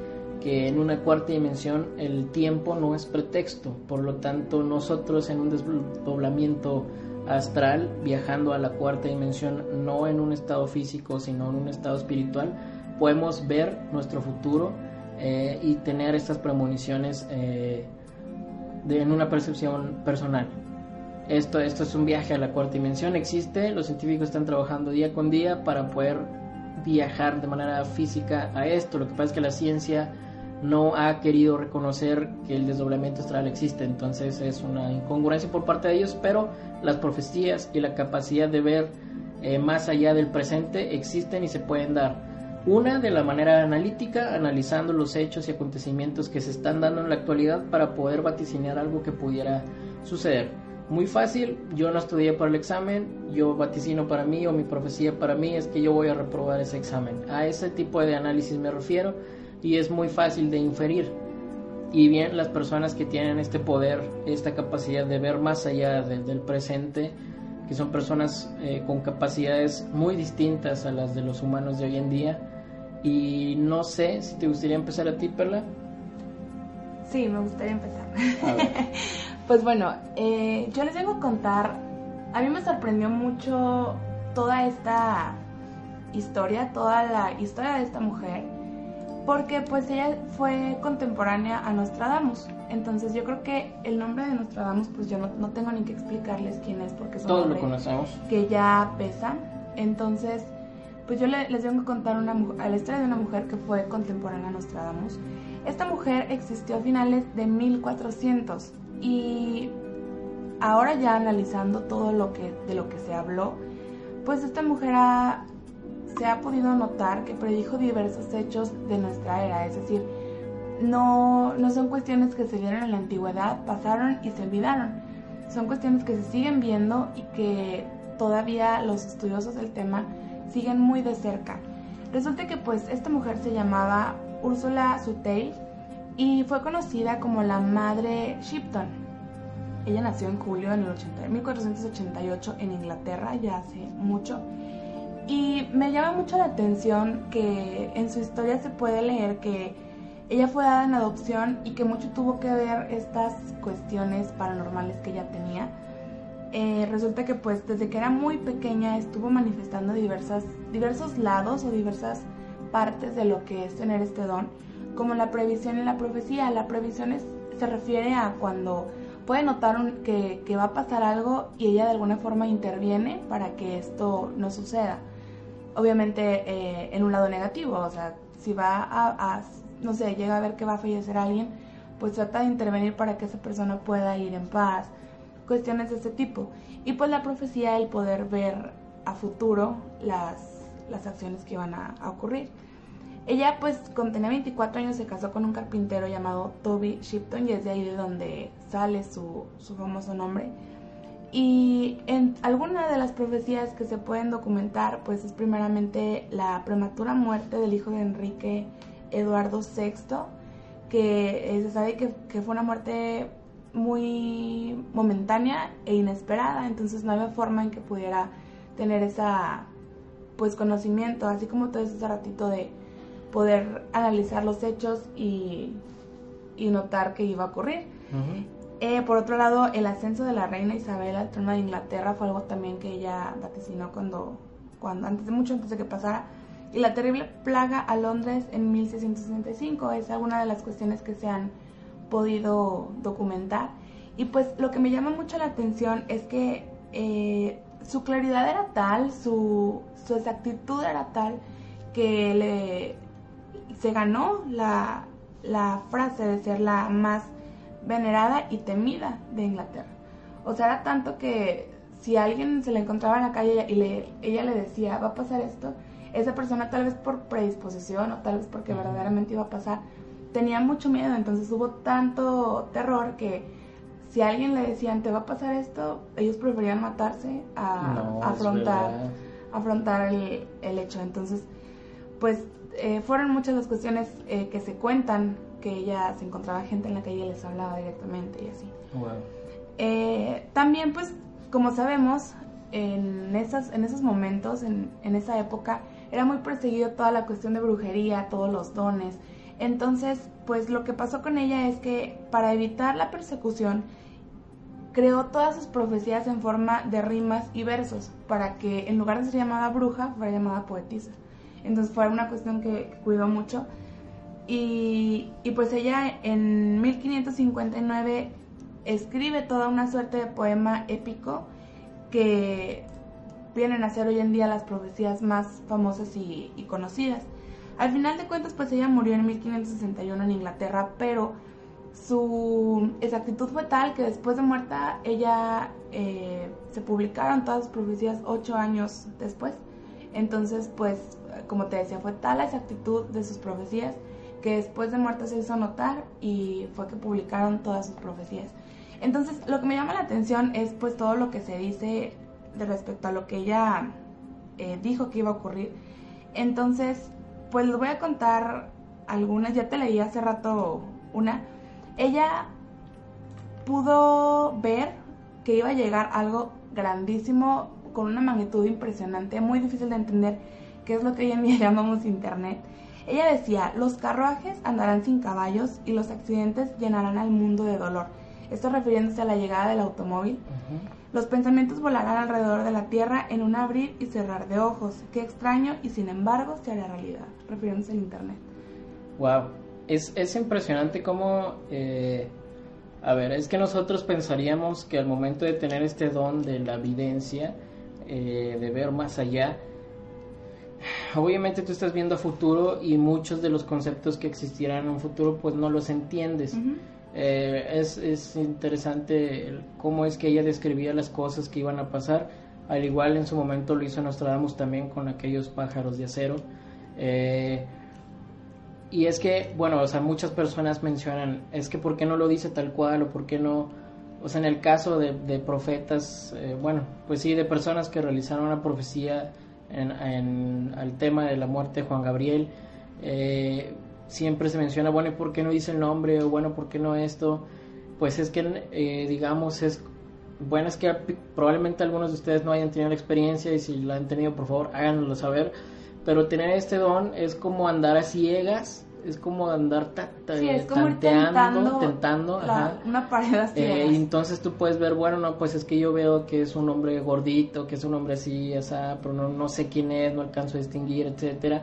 que en una cuarta dimensión el tiempo no es pretexto, por lo tanto nosotros en un desdoblamiento astral, viajando a la cuarta dimensión, no en un estado físico, sino en un estado espiritual, podemos ver nuestro futuro eh, y tener estas premoniciones eh, en una percepción personal. Esto, esto es un viaje a la cuarta dimensión, existe, los científicos están trabajando día con día para poder viajar de manera física a esto. Lo que pasa es que la ciencia no ha querido reconocer que el desdoblamiento astral existe, entonces es una incongruencia por parte de ellos, pero las profecías y la capacidad de ver eh, más allá del presente existen y se pueden dar. Una de la manera analítica, analizando los hechos y acontecimientos que se están dando en la actualidad para poder vaticinar algo que pudiera suceder. Muy fácil, yo no estudié para el examen, yo vaticino para mí o mi profecía para mí es que yo voy a reprobar ese examen. A ese tipo de análisis me refiero y es muy fácil de inferir. Y bien, las personas que tienen este poder, esta capacidad de ver más allá del presente, que son personas eh, con capacidades muy distintas a las de los humanos de hoy en día. Y no sé si te gustaría empezar a ti, Perla. Sí, me gustaría empezar. pues bueno, eh, yo les vengo a contar, a mí me sorprendió mucho toda esta historia, toda la historia de esta mujer, porque pues ella fue contemporánea a Nostradamus. Entonces yo creo que el nombre de Nostradamus, pues yo no, tengo ni que explicarles quién es, porque es Todos lo conocemos. que ya pesa. Entonces, pues yo les vengo a contar una, la historia de una mujer que fue contemporánea a Nostradamus. Esta mujer existió a finales de 1400 y ahora ya analizando todo lo que de lo que se habló, pues esta mujer se ha podido notar que predijo diversos hechos de nuestra era, es decir, no, no son cuestiones que se dieron en la antigüedad, pasaron y se olvidaron. Son cuestiones que se siguen viendo y que todavía los estudiosos del tema siguen muy de cerca. Resulta que pues esta mujer se llamaba Úrsula Suteil y fue conocida como la Madre Shipton. Ella nació en julio de 1488 en Inglaterra, ya hace mucho. Y me llama mucho la atención que en su historia se puede leer que ella fue dada en adopción y que mucho tuvo que ver estas cuestiones paranormales que ella tenía. Eh, resulta que pues desde que era muy pequeña estuvo manifestando diversas, diversos lados o diversas partes de lo que es tener este don, como la previsión y la profecía. La previsión se refiere a cuando puede notar que, va a pasar algo y ella de alguna forma interviene para que esto no suceda. Obviamente eh, en un lado negativo, o sea, si va a no sé, llega a ver que va a fallecer alguien, pues trata de intervenir para que esa persona pueda ir en paz, cuestiones de ese tipo. Y pues la profecía, el poder ver a futuro las, las acciones que iban a, ocurrir. Ella pues cuando tenía 24 años se casó con un carpintero llamado Toby Shipton y es de ahí de donde sale su, su famoso nombre. Y en alguna de las profecías que se pueden documentar pues es primeramente la prematura muerte del hijo de Enrique Eduardo VI, que se sabe que, fue una muerte muy momentánea e inesperada, entonces no había forma en que pudiera tener esa pues conocimiento, así como todo ese ratito de poder analizar los hechos y, notar que iba a ocurrir. Eh, por otro lado, el ascenso de la reina Isabel al trono de Inglaterra fue algo también que ella vaticinó cuando, cuando antes de mucho antes de que pasara y la terrible plaga a Londres en 1665. Es alguna de las cuestiones que se han podido documentar. Y pues lo que me llama mucho la atención es que eh, su claridad era tal, su, su, exactitud era tal, que le, se ganó la, la frase de ser la más venerada y temida de Inglaterra. O sea, era tanto que si alguien se le encontraba en la calle y le, ella le decía, va a pasar esto, esa persona tal vez por predisposición o tal vez porque verdaderamente iba a pasar, tenía mucho miedo, entonces hubo tanto terror que si alguien le decían te va a pasar esto, ellos preferían matarse a, afrontar, afrontar el, el, hecho. Entonces, pues eh, fueron muchas las cuestiones eh, que se cuentan, que ella se encontraba gente en la calle y les hablaba directamente y así. Eh, también, pues, como sabemos, en, esas, en esos momentos, en, en esa época, era muy perseguido toda la cuestión de brujería, todos los dones. Entonces, pues lo que pasó con ella es que para evitar la persecución, creó todas sus profecías en forma de rimas y versos, para que en lugar de ser llamada bruja, fuera llamada poetisa. Entonces fue una cuestión que, cuidó mucho. Y, pues ella en 1559 escribe toda una suerte de poema épico que vienen a ser hoy en día las profecías más famosas y, conocidas. Al final de cuentas, pues ella murió en 1561 en Inglaterra, pero su exactitud fue tal que después de muerta ella eh, se publicaron todas sus profecías ocho años después. Entonces, pues, como te decía, fue tal la exactitud de sus profecías que después de muerta se hizo notar y fue que publicaron todas sus profecías. Entonces, lo que me llama la atención es pues todo lo que se dice de respecto a lo que ella eh, dijo que iba a ocurrir. Entonces, pues les voy a contar algunas, ya te leí hace rato una. Ella pudo ver que iba a llegar algo grandísimo, con una magnitud impresionante, muy difícil de entender, que es lo que hoy en día llamamos Internet. Ella decía, los carruajes andarán sin caballos y los accidentes llenarán al mundo de dolor. Esto refiriéndose a la llegada del automóvil. Los pensamientos volarán alrededor de la Tierra en un abrir y cerrar de ojos. Qué extraño y sin embargo se hará realidad, refiriéndose al Internet. Wow, es, es impresionante cómo... Eh, a ver, es que nosotros pensaríamos que al momento de tener este don de la evidencia, eh, de ver más allá, obviamente tú estás viendo a futuro y muchos de los conceptos que existirán en un futuro pues no los entiendes. Eh, es, es, interesante cómo es que ella describía las cosas que iban a pasar. Al igual en su momento lo hizo Nostradamus también con aquellos pájaros de acero. Eh, y es que, bueno, o sea, muchas personas mencionan, es que ¿por qué no lo dice tal cual o por qué no? O sea, en el caso de, profetas, eh, bueno, pues sí, de personas que realizaron una profecía en, en, al tema de la muerte de Juan Gabriel, siempre se menciona, bueno, ¿y por qué no dice el nombre? O bueno, ¿por qué no esto? Pues es que, eh, digamos, es bueno, es que probablemente algunos de ustedes no hayan tenido la experiencia y si la han tenido, por favor, háganlo saber. Pero tener este don es como andar a ciegas, es como andar ta, ta, sí, es como tanteando, tentando, la, ajá. una pared a eh, y entonces tú puedes ver, bueno, no, pues es que yo veo que es un hombre gordito, que es un hombre así, esa, pero no, no sé quién es, no alcanzo a distinguir, etcétera.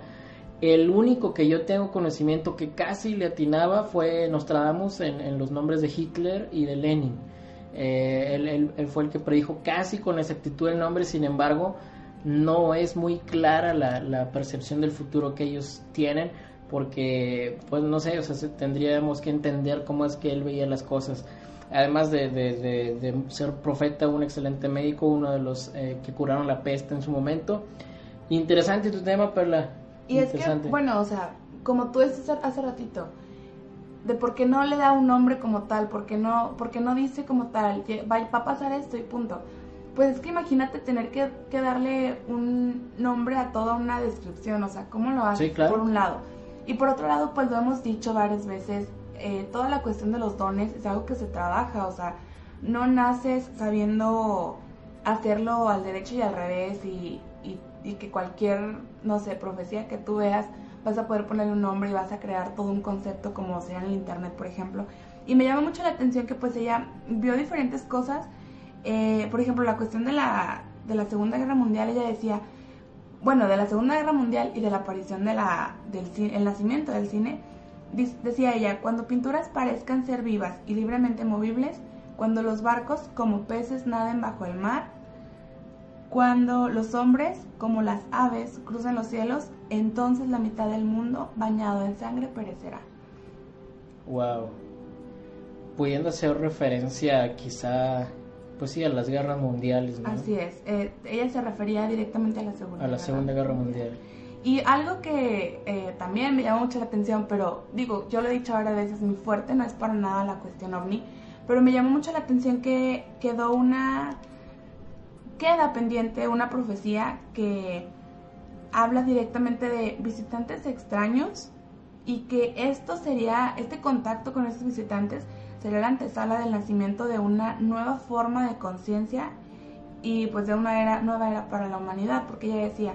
El único que yo tengo conocimiento que casi le atinaba fue Nostradamus en, en los nombres de Hitler y de Lenin. Eh, él, fue el que predijo casi con exactitud el nombre, sin embargo, no es muy clara la, percepción del futuro que ellos tienen, porque, pues no sé, tendríamos que entender cómo es que él veía las cosas. Además de, de, de, de ser profeta, un excelente médico, uno de los eh, que curaron la peste en su momento. Interesante tu tema, Perla. Y es que, bueno, o sea, como tú dices hace ratito, de por qué no le da un nombre como tal, por qué no, porque no dice como tal, va, va, a pasar esto y punto. Pues es que imagínate tener que, que, darle un nombre a toda una descripción, o sea, ¿cómo lo haces? Sí, claro. Por un lado. Y por otro lado, pues lo hemos dicho varias veces, eh, toda la cuestión de los dones es algo que se trabaja, o sea, no naces sabiendo hacerlo al derecho y al revés y, y, que cualquier, no sé, profecía que tú veas, vas a poder ponerle un nombre y vas a crear todo un concepto como sea en el internet, por ejemplo. Y me llama mucho la atención que pues ella vio diferentes cosas, eh, por ejemplo, la cuestión de la, de la Segunda Guerra Mundial, ella decía, bueno, de la Segunda Guerra Mundial y de la aparición de la, del el nacimiento del cine, decía ella, cuando pinturas parezcan ser vivas y libremente movibles, cuando los barcos como peces naden bajo el mar, cuando los hombres, como las aves, crucen los cielos, entonces la mitad del mundo, bañado en sangre, perecerá. Wow. Pudiendo hacer referencia quizá, pues sí, a las guerras mundiales, ¿no? Así es. Eh, ella se refería directamente a la Segunda A la Segunda Guerra, Guerra Mundial. Y algo que eh, también me llama mucho la atención, pero digo, yo lo he dicho ahora veces, mi fuerte no es para nada la cuestión ovni, pero me llamó mucho la atención que quedó una queda pendiente una profecía que habla directamente de visitantes extraños y que esto sería, este contacto con estos visitantes sería la antesala del nacimiento de una nueva forma de conciencia y pues de una era, nueva era para la humanidad, porque ella decía,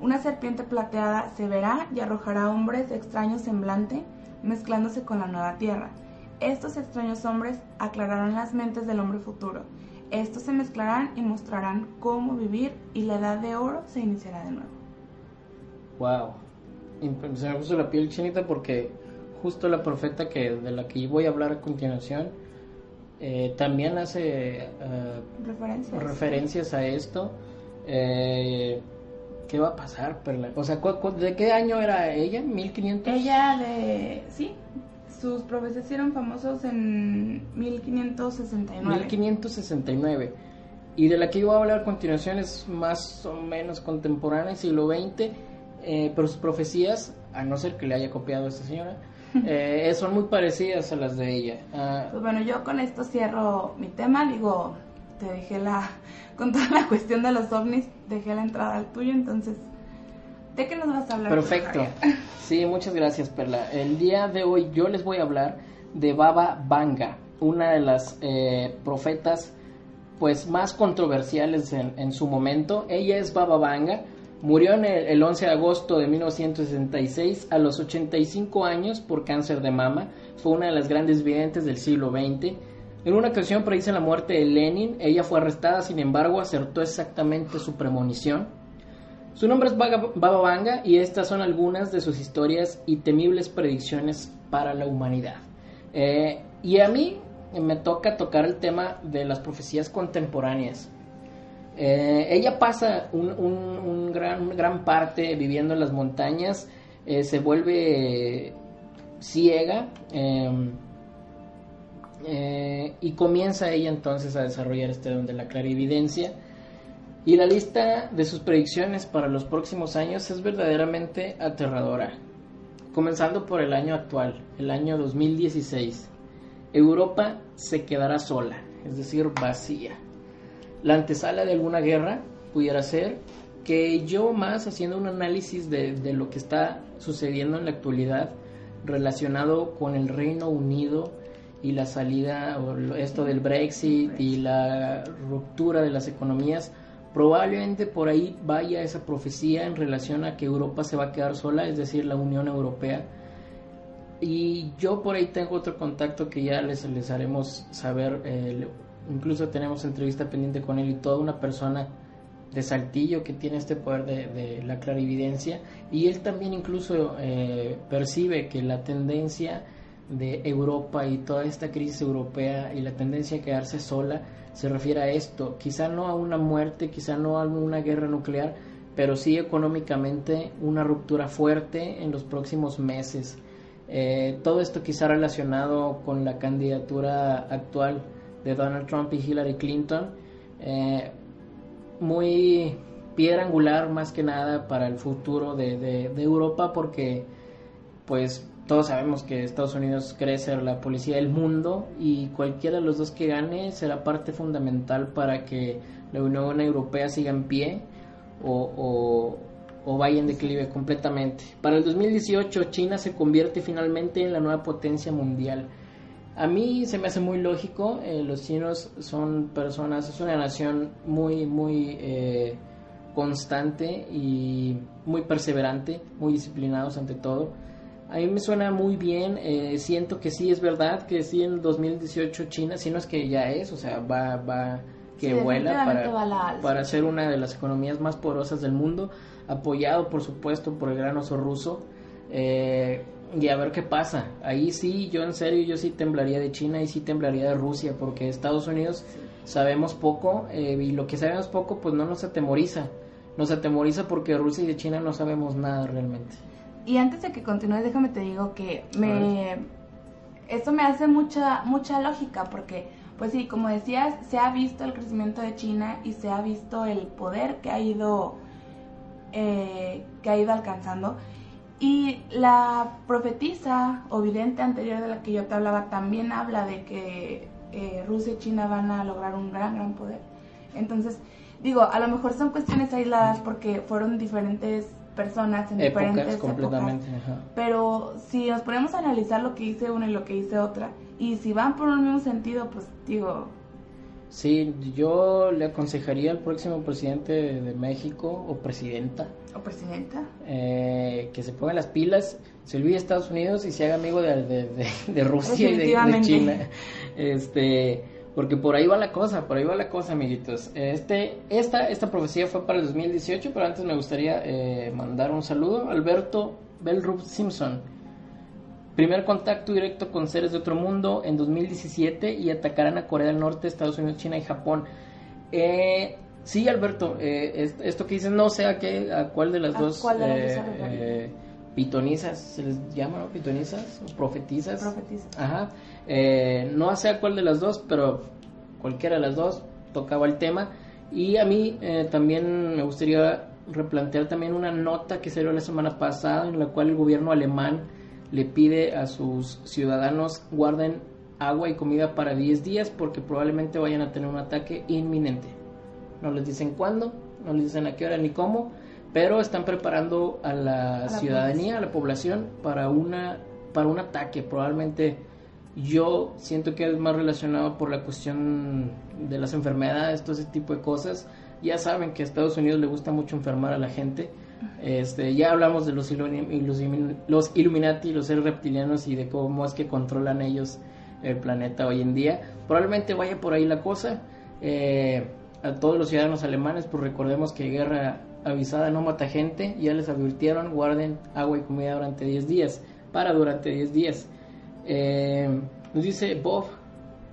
una serpiente plateada se verá y arrojará hombres de extraño semblante mezclándose con la nueva tierra. Estos extraños hombres aclararán las mentes del hombre futuro estos se mezclarán y mostrarán cómo vivir y la edad de oro se iniciará de nuevo. Wow. Se me puso la piel chinita porque justo la profeta que de la que voy a hablar a continuación eh, también hace uh, referencias. referencias a esto. Eh, ¿Qué va a pasar, Perla? O sea, ¿de qué año era ella? ¿1500? Ella de... Sí, sus profecías eran famosos en 1569. 1569. Y de la que yo voy a hablar a continuación es más o menos contemporánea, siglo XX, eh, pero sus profecías, a no ser que le haya copiado a esta señora, eh, son muy parecidas a las de ella. Uh, pues bueno, yo con esto cierro mi tema, digo, te dejé la, con toda la cuestión de los ovnis, dejé la entrada al tuyo, entonces ¿De qué nos vas a hablar? Perfecto. Sí, muchas gracias, Perla. El día de hoy yo les voy a hablar de Baba Vanga, una de las eh, profetas pues más controversiales en, su momento. Ella es Baba Vanga, murió en el, el, 11 de agosto de 1966 a los 85 años por cáncer de mama. Fue una de las grandes videntes del siglo XX. En una ocasión predice la muerte de Lenin. Ella fue arrestada, sin embargo, acertó exactamente su premonición. Su nombre es Baba Vanga y estas son algunas de sus historias y temibles predicciones para la humanidad. Eh, y a mí me toca tocar el tema de las profecías contemporáneas. Eh, ella pasa un, gran, gran, parte viviendo en las montañas, eh, se vuelve ciega em, y comienza ella entonces a desarrollar este don de la clarividencia. Y la lista de sus predicciones para los próximos años es verdaderamente aterradora. Comenzando por el año actual, el año 2016. Europa se quedará sola, es decir, vacía. La antesala de alguna guerra pudiera ser que yo más haciendo un análisis de, de lo que está sucediendo en la actualidad relacionado con el Reino Unido y la salida, o esto del Brexit y la ruptura de las economías, Probablemente por ahí vaya esa profecía en relación a que Europa se va a quedar sola, es decir, la Unión Europea. Y yo por ahí tengo otro contacto que ya les, les haremos saber, incluso tenemos entrevista pendiente con él y toda una persona de Saltillo que tiene este poder de, la clarividencia y él también incluso eh, percibe que la tendencia de Europa y toda esta crisis europea y la tendencia a quedarse sola se refiere a esto, quizá no a una muerte, quizá no a una guerra nuclear, pero sí económicamente una ruptura fuerte en los próximos meses. Eh, todo esto quizá relacionado con la candidatura actual de Donald Trump y Hillary Clinton, eh, muy piedra angular más que nada para el futuro de, de Europa porque pues todos sabemos que Estados Unidos quiere ser la policía del mundo y cualquiera de los dos que gane será parte fundamental para que la Unión Europea siga en pie o, vaya en declive completamente. Para el 2018 China se convierte finalmente en la nueva potencia mundial. A mí se me hace muy lógico, eh, los chinos son personas, es una nación muy, muy eh, constante y muy perseverante, muy disciplinados ante todo a mí me suena muy bien, eh, siento que sí es verdad que sí en el 2018 China, si no es que ya es, o sea, va, va que vuela para, para ser una de las economías más porosas del mundo, apoyado por supuesto por el gran oso ruso. Eh, y a ver qué pasa. Ahí sí, yo en serio, yo sí temblaría de China y sí temblaría de Rusia, porque Estados Unidos sabemos poco eh, y lo que sabemos poco pues no nos atemoriza. Nos atemoriza porque Rusia y de China no sabemos nada realmente. Y antes de que continúes, déjame te digo que me esto me hace mucha mucha lógica porque pues sí, como decías, se ha visto el crecimiento de China y se ha visto el poder que ha ido eh, que ha ido alcanzando y la profetisa o vidente anterior de la que yo te hablaba también habla de que eh, Rusia y China van a lograr un gran gran poder. Entonces digo, a lo mejor son cuestiones aisladas porque fueron diferentes personas en diferentes completamente, Pero si nos ponemos a analizar lo que dice una y lo que dice otra, y si van por un mismo sentido, pues digo... Sí, yo le aconsejaría al próximo presidente de México o presidenta. ¿O presidenta? Eh, que se ponga las pilas, se olvide Estados Unidos y se haga amigo de, de Rusia y de, China. Este porque por ahí va la cosa, por ahí va la cosa, amiguitos. Este, esta, esta profecía fue para el 2018, pero antes me gustaría eh, mandar un saludo. Alberto Belrup Simpson. Primer contacto directo con seres de otro mundo en 2017 y atacarán a Corea del Norte, Estados Unidos, China y Japón. Eh, sí, Alberto, eh, esto que dices, no sé a, qué, a cuál de las dos eh, pitonizas se les llama, ¿no? Pitonizas profetizas. Profetizas. Ajá. Eh, no sé a cuál de las dos, pero cualquiera de las dos tocaba el tema. Y a mí eh, también me gustaría replantear también una nota que salió la semana pasada en la cual el gobierno alemán le pide a sus ciudadanos guarden agua y comida para 10 días porque probablemente vayan a tener un ataque inminente. No les dicen cuándo, no les dicen a qué hora ni cómo, pero están preparando a la, ciudadanía, a la población para una para un ataque probablemente Yo siento que es más relacionado por la cuestión de las enfermedades, todo ese tipo de cosas. Ya saben que a Estados Unidos le gusta mucho enfermar a la gente. Este, ya hablamos de los, los Illuminati, los seres reptilianos y de cómo es que controlan ellos el planeta hoy en día. Probablemente vaya por ahí la cosa. Eh, a todos los ciudadanos alemanes, pues recordemos que guerra avisada no mata gente. Ya les advirtieron, guarden agua y comida durante 10 días. Para durante 10 días. Eh, nos dice Bob,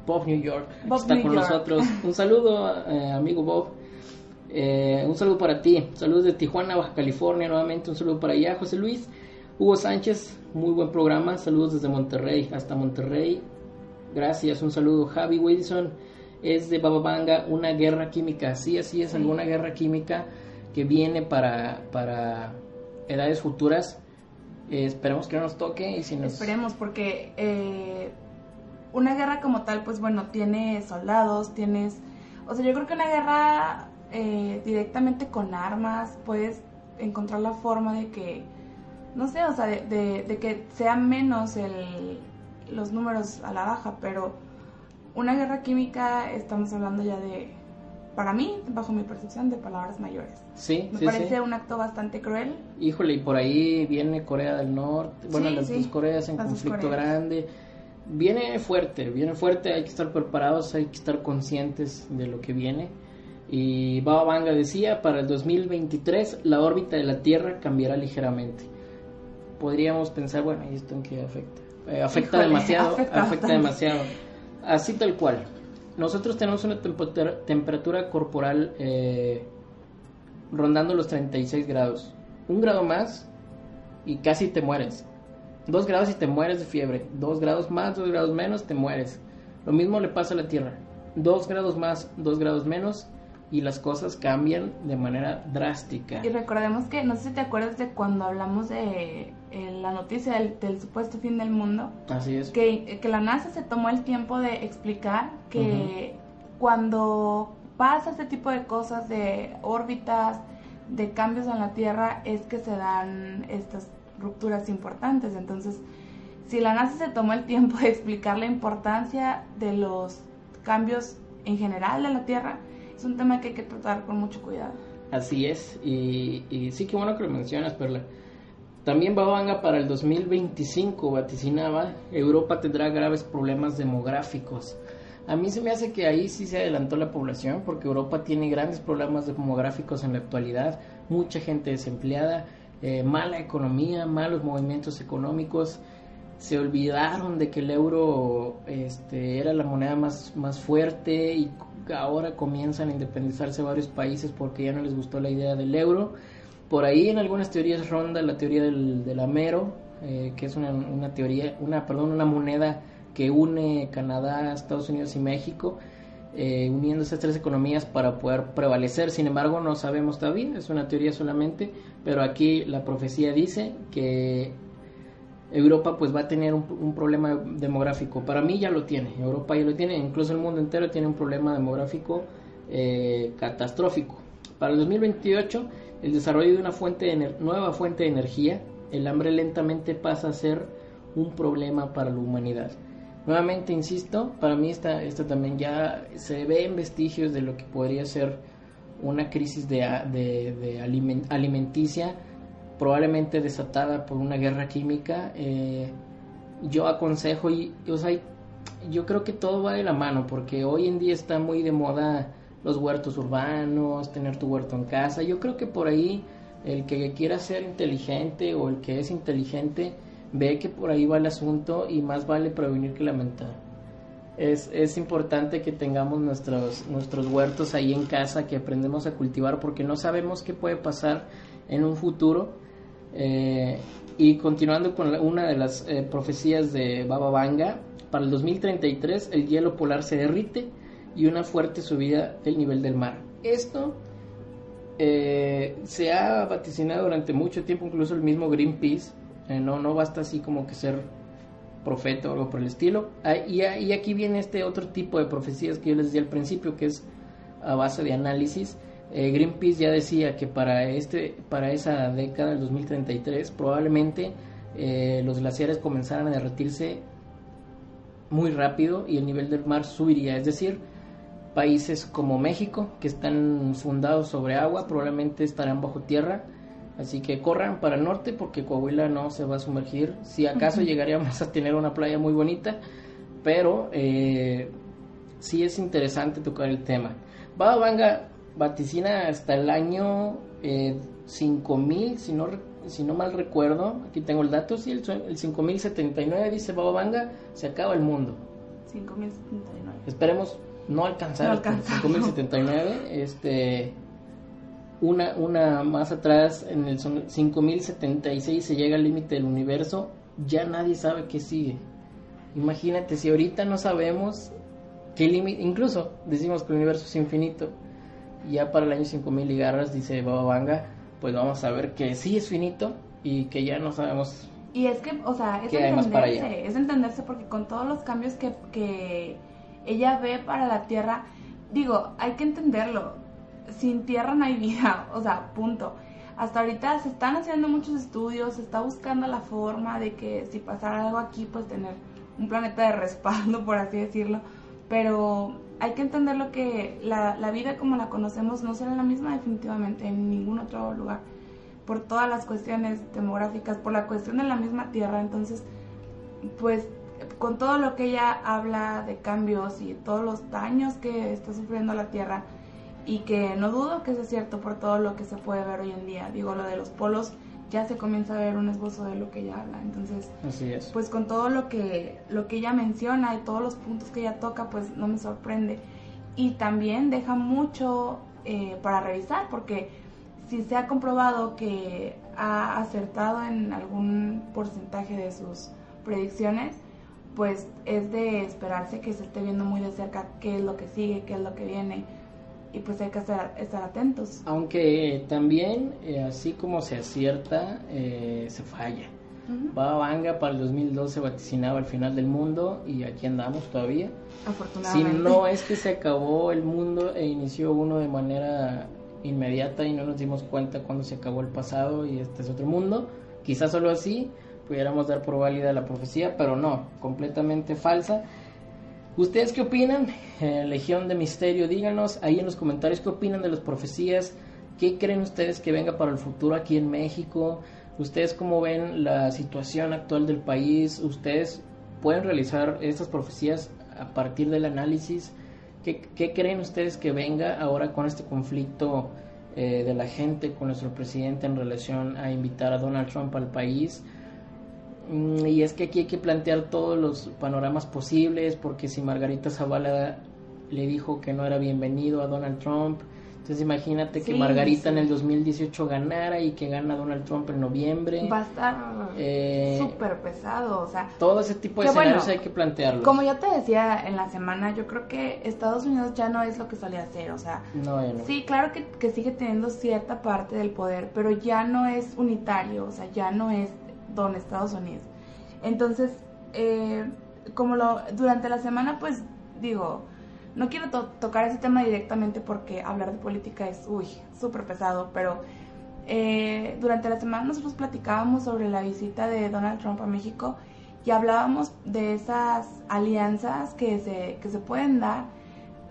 Bob New York, está con nosotros. Un saludo, eh, amigo Bob. Eh, un saludo para ti. Saludos de Tijuana, Baja California, nuevamente. Un saludo para allá, José Luis. Hugo Sánchez, muy buen programa. Saludos desde Monterrey hasta Monterrey. Gracias, un saludo. Javi Wilson es de Bababanga, una guerra química. Sí, así es, alguna guerra química que viene para, para edades futuras. Eh, esperemos que no nos toque y si nos... Esperemos, porque eh, una guerra como tal, pues bueno, tiene soldados, tienes... O sea, yo creo que una guerra eh, directamente con armas, puedes encontrar la forma de que, no sé, o sea, de, que sea menos el, los números a la baja, pero una guerra química estamos hablando ya de, para mí, bajo mi percepción, de palabras mayores. Sí, Me parece un acto bastante cruel. Híjole, y por ahí viene Corea del Norte, bueno, las dos Coreas en conflicto grande. Viene fuerte, viene fuerte, hay que estar preparados, hay que estar conscientes de lo que viene. Y Baba Vanga decía, para el 2023 la órbita de la Tierra cambiará ligeramente. Podríamos pensar, bueno, ¿y esto en qué afecta? Eh, afecta demasiado, afecta, demasiado. Así tal cual. Nosotros tenemos una temperatura, corporal eh, rondando los 36 grados. Un grado más y casi te mueres. Dos grados y te mueres de fiebre. Dos grados más, dos grados menos, te mueres. Lo mismo le pasa a la Tierra. Dos grados más, dos grados menos y las cosas cambian de manera drástica. Y recordemos que, no sé si te acuerdas de cuando hablamos de eh, la noticia del, supuesto fin del mundo. Así es. Que, que, la NASA se tomó el tiempo de explicar que cuando pasa este tipo de cosas, de órbitas, de cambios en la Tierra, es que se dan estas rupturas importantes. Entonces, si la NASA se tomó el tiempo de explicar la importancia de los cambios en general de la Tierra, es un tema que hay que tratar con mucho cuidado. Así es, y, sí que bueno que lo mencionas, Perla. También Babanga para el 2025 vaticinaba, Europa tendrá graves problemas demográficos. A mí se me hace que ahí sí se adelantó la población, porque Europa tiene grandes problemas demográficos en la actualidad, mucha gente desempleada, eh, mala economía, malos movimientos económicos, se olvidaron de que el euro este, era la moneda más, más fuerte y ahora comienzan a independizarse varios países porque ya no les gustó la idea del euro. Por ahí en algunas teorías ronda la teoría del, del amero, eh, que es una, una, teoría, una, perdón, una moneda que une Canadá, Estados Unidos y México, eh, uniendo esas tres economías para poder prevalecer. Sin embargo, no sabemos todavía, es una teoría solamente, pero aquí la profecía dice que Europa pues va a tener un, problema demográfico. Para mí ya lo tiene, Europa ya lo tiene, incluso el mundo entero tiene un problema demográfico eh, catastrófico. Para el 2028, el desarrollo de una nueva fuente de energía, el hambre lentamente pasa a ser un problema para la humanidad. Nuevamente, insisto, para mí esta, también ya se ven vestigios de lo que podría ser una crisis de, de, alimenticia probablemente desatada por una guerra química, eh, yo aconsejo y, o sea, yo creo que todo va de la mano porque hoy en día está muy de moda los huertos urbanos, tener tu huerto en casa. Yo creo que por ahí el que quiera ser inteligente o el que es inteligente ve que por ahí va el asunto y más vale prevenir que lamentar. Es, es importante que tengamos nuestros, nuestros huertos ahí en casa, que aprendemos a cultivar porque no sabemos qué puede pasar en un futuro eh, y continuando con una de las eh, profecías de Baba Vanga, para el 2033 el hielo polar se derrite y una fuerte subida del nivel del mar. Esto eh, se ha vaticinado durante mucho tiempo, incluso el mismo Greenpeace, no, no basta así como que ser profeta o algo por el estilo. Ah, y, y aquí viene este otro tipo de profecías que yo les decía al principio, que es a base de análisis eh, Greenpeace ya decía que para, este, para esa década, el 2033, probablemente eh, los glaciares comenzaran a derretirse muy rápido y el nivel del mar subiría. Es decir, países como México, que están fundados sobre agua, probablemente estarán bajo tierra. Así que corran para el norte porque Coahuila no se va a sumergir. Si acaso llegaríamos a tener una playa muy bonita, pero eh, sí es interesante tocar el tema. Baba Vanga vaticina hasta el año eh, 5000, si no, si no mal recuerdo, aquí tengo el dato, sí, el, el 5079 dice Baba Vanga, se acaba el mundo. 5079. Esperemos no alcanzar No hasta el alcanzamos. 5079, este una una más atrás en el son- 5076 se llega al límite del universo, ya nadie sabe qué sigue. Imagínate si ahorita no sabemos qué límite, incluso decimos que el universo es infinito, ya para el año 5000 y garras dice Baba Vanga, pues vamos a ver que sí es finito y que ya no sabemos Y es que, o sea, es ¿Qué hay más para entenderse, es entenderse porque con todos los cambios que, que ella ve para la Tierra, digo, hay que entenderlo, sin Tierra no hay vida, o sea, punto. Hasta ahorita se están haciendo muchos estudios, se está buscando la forma de que si pasara algo aquí, pues tener un planeta de respaldo, por así decirlo, pero hay que entender lo que la, la vida como la conocemos no será la misma definitivamente en ningún otro lugar por todas las cuestiones demográficas, por la cuestión de la misma tierra. Entonces, pues con todo lo que ella habla de cambios y todos los daños que está sufriendo la tierra, y que no dudo que sea cierto por todo lo que se puede ver hoy en día. Digo, lo de los polos ya se comienza a ver un esbozo de lo que ella habla. Entonces, así es. pues con todo lo que lo que ella menciona y todos los puntos que ella toca, pues no me sorprende. Y también deja mucho eh, para revisar, porque si se ha comprobado que ha acertado en algún porcentaje de sus predicciones, pues es de esperarse que se esté viendo muy de cerca qué es lo que sigue, qué es lo que viene. Y pues hay que estar, estar atentos. Aunque también, eh, así como se acierta, eh, se falla. Baba Vanga para el 2012 vaticinaba el final del mundo y aquí andamos todavía. Si Afortunadamente. no es que se acabó el mundo e inició uno de manera inmediata y no nos dimos cuenta cuando se acabó el pasado y este es otro mundo, quizás solo así pudiéramos dar por válida la profecía, pero no, completamente falsa. ¿Ustedes qué opinan? Eh, Legión de Misterio, díganos ahí en los comentarios qué opinan de las profecías, qué creen ustedes que venga para el futuro aquí en México, ustedes cómo ven la situación actual del país, ustedes pueden realizar estas profecías a partir del análisis, ¿qué, qué creen ustedes que venga ahora con este conflicto eh, de la gente con nuestro presidente en relación a invitar a Donald Trump al país? Mm, Y es que aquí hay que plantear todos los panoramas posibles, porque si Margarita Zavala le dijo que no era bienvenido a Donald Trump, entonces imagínate que Margarita sí. en el 2018 ganara y que gana Donald Trump en noviembre. Va a estar Eh, súper pesado, o sea, Todo ese tipo de bueno. escenarios hay que plantearlos. Como yo te decía en la semana, yo creo que Estados Unidos ya no es lo que solía ser, o sea, No, no. sí, claro que, que sigue teniendo cierta parte del poder, pero ya no es unitario, o sea, ya no es don Estados Unidos. Entonces, eh, como lo durante la semana, pues digo, no quiero to- tocar ese tema directamente porque hablar de política es, uy, súper pesado, pero eh, durante la semana nosotros platicábamos sobre la visita de Donald Trump a México y hablábamos de esas alianzas que se, que se pueden dar.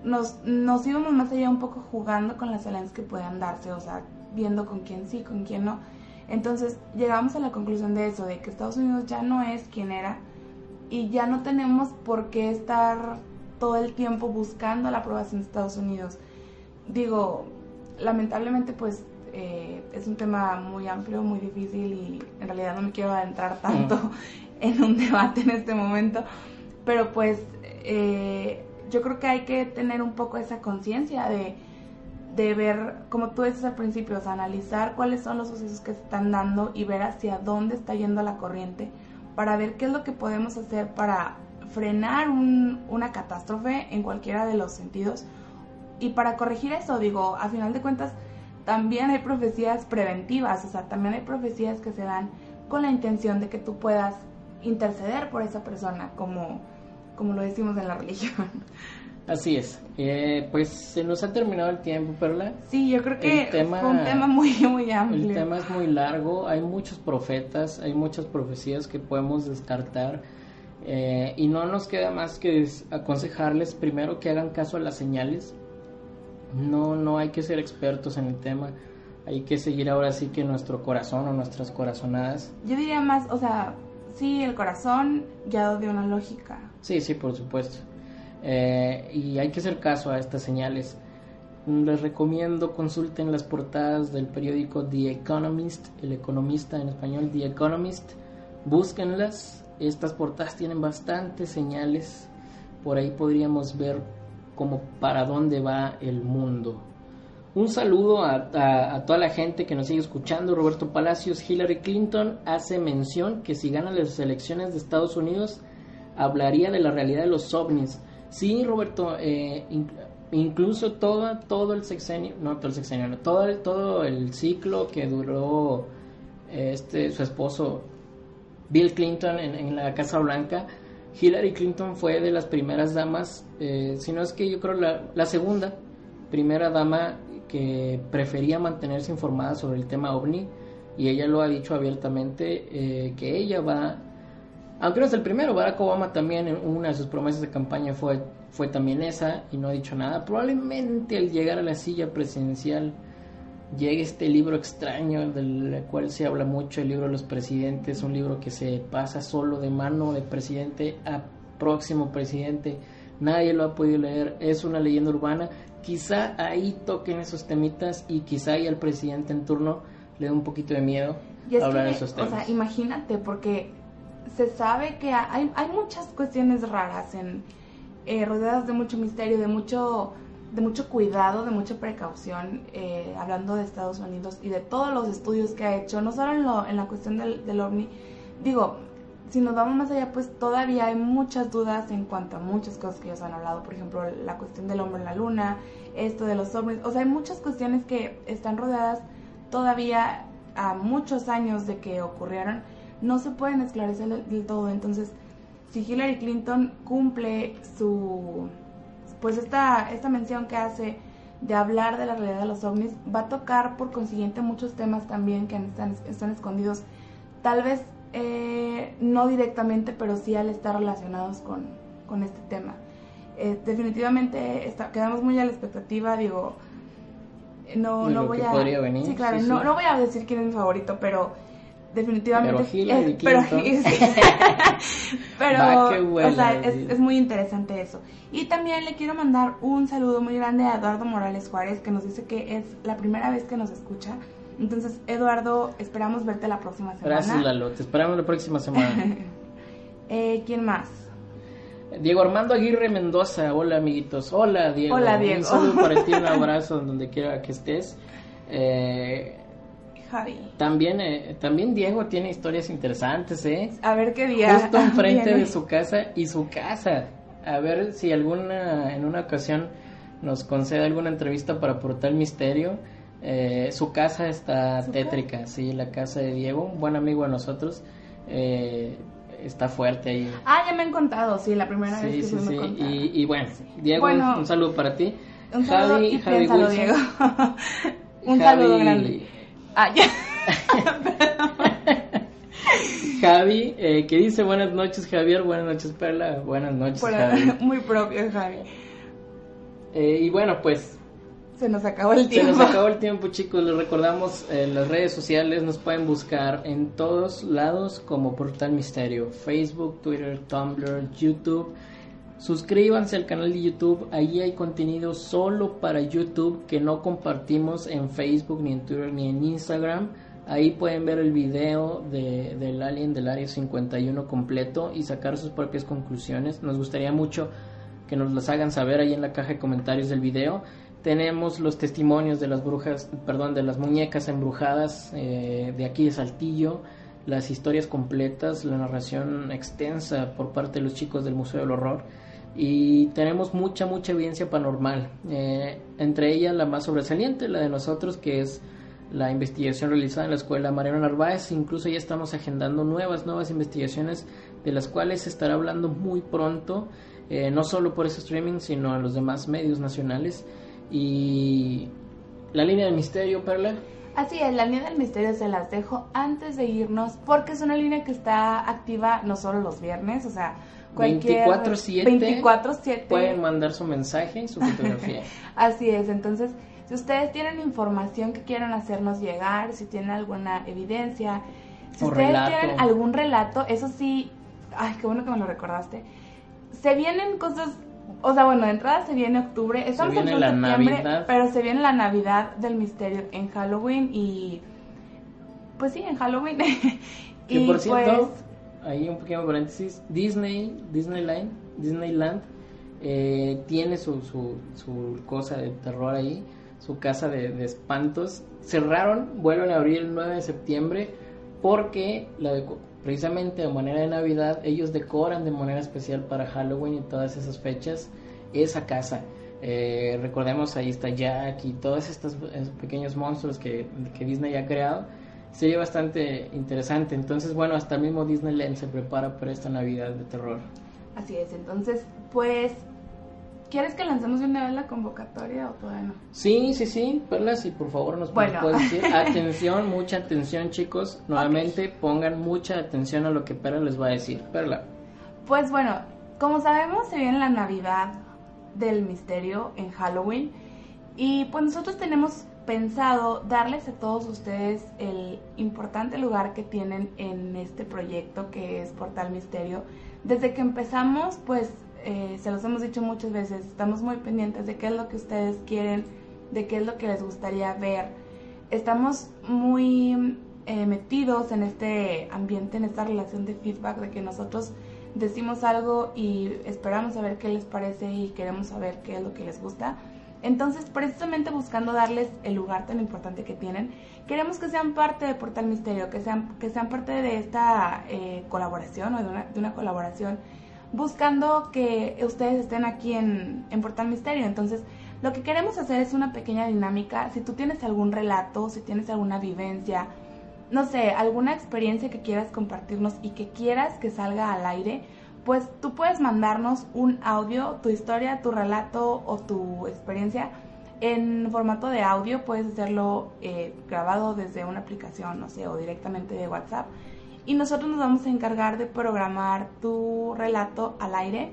Nos, nos íbamos más allá un poco jugando con las alianzas que puedan darse, o sea, viendo con quién sí, con quién no. Entonces llegamos a la conclusión de eso, de que Estados Unidos ya no es quien era y ya no tenemos por qué estar todo el tiempo buscando la aprobación de Estados Unidos. Digo, lamentablemente pues eh, es un tema muy amplio, muy difícil y en realidad no me quiero adentrar tanto en un debate en este momento, pero pues eh, yo creo que hay que tener un poco esa conciencia de, de ver, como tú dices al principio, o sea, analizar cuáles son los sucesos que se están dando y ver hacia dónde está yendo la corriente para ver qué es lo que podemos hacer para frenar un- una catástrofe en cualquiera de los sentidos y para corregir eso, digo, a final de cuentas, también hay profecías preventivas, o sea, también hay profecías que se dan con la intención de que tú puedas interceder por esa persona, como, como lo decimos en la religión. Así es. Eh, pues se nos ha terminado el tiempo, Perla. Sí, yo creo que El tema- fue un tema muy, muy amplio. El tema es muy largo, hay muchos profetas, hay muchas profecías que podemos descartar Eh, y no nos queda más que aconsejarles primero que hagan caso a las señales. No, no hay que ser expertos en el tema. Hay que seguir ahora sí que nuestro corazón o nuestras corazonadas. Yo diría más, o sea, sí, el corazón guiado de una lógica. Sí, sí, por supuesto. Eh, y hay que hacer caso a estas señales. Les recomiendo consulten las portadas del periódico The Economist, el economista en español, The Economist. Búsquenlas. Estas portadas tienen bastantes señales. Por ahí podríamos ver como para dónde va el mundo. Un saludo a, a, toda la gente que nos sigue escuchando. Roberto Palacios, Hillary Clinton hace mención que si gana las elecciones de Estados Unidos hablaría de la realidad de los ovnis. Sí, Roberto, eh, incluso todo, todo el sexenio, no todo el sexenio, todo, el, todo el ciclo que duró este su esposo Bill Clinton en, la Casa Blanca, Hillary Clinton fue de las primeras damas, eh, si no es que yo creo la, la segunda primera dama que prefería mantenerse informada sobre el tema ovni y ella lo ha dicho abiertamente eh, que ella va aunque no es el primero, Barack Obama también en una de sus promesas de campaña fue, fue también esa y no ha dicho nada. Probablemente al llegar a la silla presidencial llegue este libro extraño del cual se habla mucho, el libro de los presidentes, un libro que se pasa solo de mano de presidente a próximo presidente. Nadie lo ha podido leer, es una leyenda urbana. Quizá ahí toquen esos temitas y quizá ahí al presidente en turno le dé un poquito de miedo hablar de esos temas. O sea, imagínate, porque se sabe que hay, hay muchas cuestiones raras en eh, rodeadas de mucho misterio, de mucho de mucho cuidado, de mucha precaución, eh, hablando de Estados Unidos y de todos los estudios que ha hecho, no solo en, lo, en la cuestión del, del ovni, digo, si nos vamos más allá, pues todavía hay muchas dudas en cuanto a muchas cosas que ellos han hablado, por ejemplo, la cuestión del hombre en la luna, esto de los ovnis, o sea, hay muchas cuestiones que están rodeadas todavía a muchos años de que ocurrieron no se pueden esclarecer del todo. Entonces, si Hillary Clinton cumple su, pues esta, esta mención que hace de hablar de la realidad de los ovnis, va a tocar por consiguiente muchos temas también que están, están escondidos, tal vez eh, no directamente, pero sí al estar relacionados con, con este tema. Eh, definitivamente está, quedamos muy a la expectativa, digo, no, no voy a... Sí, claro, no, no voy a decir quién es mi favorito, pero definitivamente pero es, pero, o sea, es, muy interesante eso. Y también le quiero mandar un saludo muy grande a Eduardo Morales Juárez que nos dice que es la primera vez que nos escucha. Entonces Eduardo esperamos verte la próxima semana. Gracias Lalo. Te esperamos la próxima semana. Eh, quién más Diego Armando Aguirre Mendoza. Hola amiguitos. Hola Diego. Hola Diego. Un saludo para ti un abrazo donde quiera que estés. Eh, también, eh, también Diego tiene historias interesantes, ¿eh? A ver qué día. Justo enfrente de su casa y su casa. A ver si alguna, en una ocasión nos concede alguna entrevista para aportar el misterio. Eh, su casa está tétrica, sí, la casa de Diego, un buen amigo de nosotros. Eh, está fuerte ahí. Ah, ya me han contado, sí, la primera vez que sí, sí. Y, y, bueno, Diego, un, saludo para ti. Un saludo Javi, y Javi Diego. un saludo grande. Ah, ya. Javi, eh, que dice buenas noches Javier, buenas noches Perla, buenas noches Javi. Muy propio Javi. Eh, y bueno, pues... Se nos acabó el tiempo. Se nos acabó el tiempo chicos, les recordamos en eh, las redes sociales, nos pueden buscar en todos lados como Portal Misterio, Facebook, Twitter, Tumblr, YouTube. Suscríbanse al canal de YouTube, ahí hay contenido solo para YouTube que no compartimos en Facebook, ni en Twitter, ni en Instagram. Ahí pueden ver el video de, del Alien del Área 51 completo y sacar sus propias conclusiones. Nos gustaría mucho que nos las hagan saber ahí en la caja de comentarios del video. Tenemos los testimonios de las brujas, perdón, de las muñecas embrujadas eh, de aquí de Saltillo, las historias completas, la narración extensa por parte de los chicos del Museo del Horror y tenemos mucha, mucha evidencia paranormal. Eh, entre ellas la más sobresaliente, la de nosotros, que es la investigación realizada en la escuela Mariano Narváez. Incluso ya estamos agendando nuevas, nuevas investigaciones de las cuales se estará hablando muy pronto, eh, no solo por ese streaming, sino en los demás medios nacionales. Y la línea de misterio, Perla. Así es, la línea del misterio se las dejo antes de irnos porque es una línea que está activa no solo los viernes, o sea, cualquier 24/7 24/7 pueden mandar su mensaje y su fotografía. Así es, entonces si ustedes tienen información que quieran hacernos llegar, si tienen alguna evidencia, si O ustedes relato. tienen algún relato, eso sí, ay, qué bueno que me lo recordaste. Se vienen cosas, o sea, bueno, de entrada se viene octubre, estamos en la septiembre, Navidad. pero se viene la Navidad del misterio en Halloween y pues sí, en Halloween. Que y por cierto, pues, ahí un pequeño paréntesis, Disney, Disneyland, Disneyland eh, tiene su, su, su cosa de terror ahí, su casa de, de espantos. Cerraron, vuelven a abrir el 9 de septiembre porque la deco- precisamente de manera de Navidad ellos decoran de manera especial para Halloween y todas esas fechas esa casa. Eh, recordemos ahí está Jack y todos estos pequeños monstruos que, que Disney ha creado. Sería bastante interesante. Entonces, bueno, hasta el mismo Disneyland se prepara para esta Navidad de terror. así es, entonces, pues, ¿quieres que lancemos de una vez la convocatoria o todavía no? Sí, sí, sí, Perla, si por favor nos Bueno. puedes decir. Atención, mucha atención, chicos. Nuevamente, pongan mucha atención a lo que Perla les va a decir. Perla. Pues bueno, como sabemos, se viene la Navidad del misterio en Halloween. Y pues nosotros tenemos pensado darles a todos ustedes el importante lugar que tienen en este proyecto que es Portal Misterio. Desde que empezamos, pues eh, se los hemos dicho muchas veces, estamos muy pendientes de qué es lo que ustedes quieren, de qué es lo que les gustaría ver. Estamos muy eh, metidos en este ambiente, en esta relación de feedback, de que nosotros decimos algo y esperamos a ver qué les parece y queremos saber qué es lo que les gusta. Entonces, precisamente buscando darles el lugar tan importante que tienen, queremos que sean parte de Portal Misterio, que sean, que sean parte de esta eh, colaboración o de una, de una colaboración, buscando que ustedes estén aquí en, en Portal Misterio. Entonces, lo que queremos hacer es una pequeña dinámica. Si tú tienes algún relato, si tienes alguna vivencia, no sé, alguna experiencia que quieras compartirnos y que quieras que salga al aire, pues tú puedes mandarnos un audio, tu historia, tu relato o tu experiencia en formato de audio. Puedes hacerlo eh, grabado desde una aplicación, no sé, o directamente de WhatsApp. Y nosotros nos vamos a encargar de programar tu relato al aire.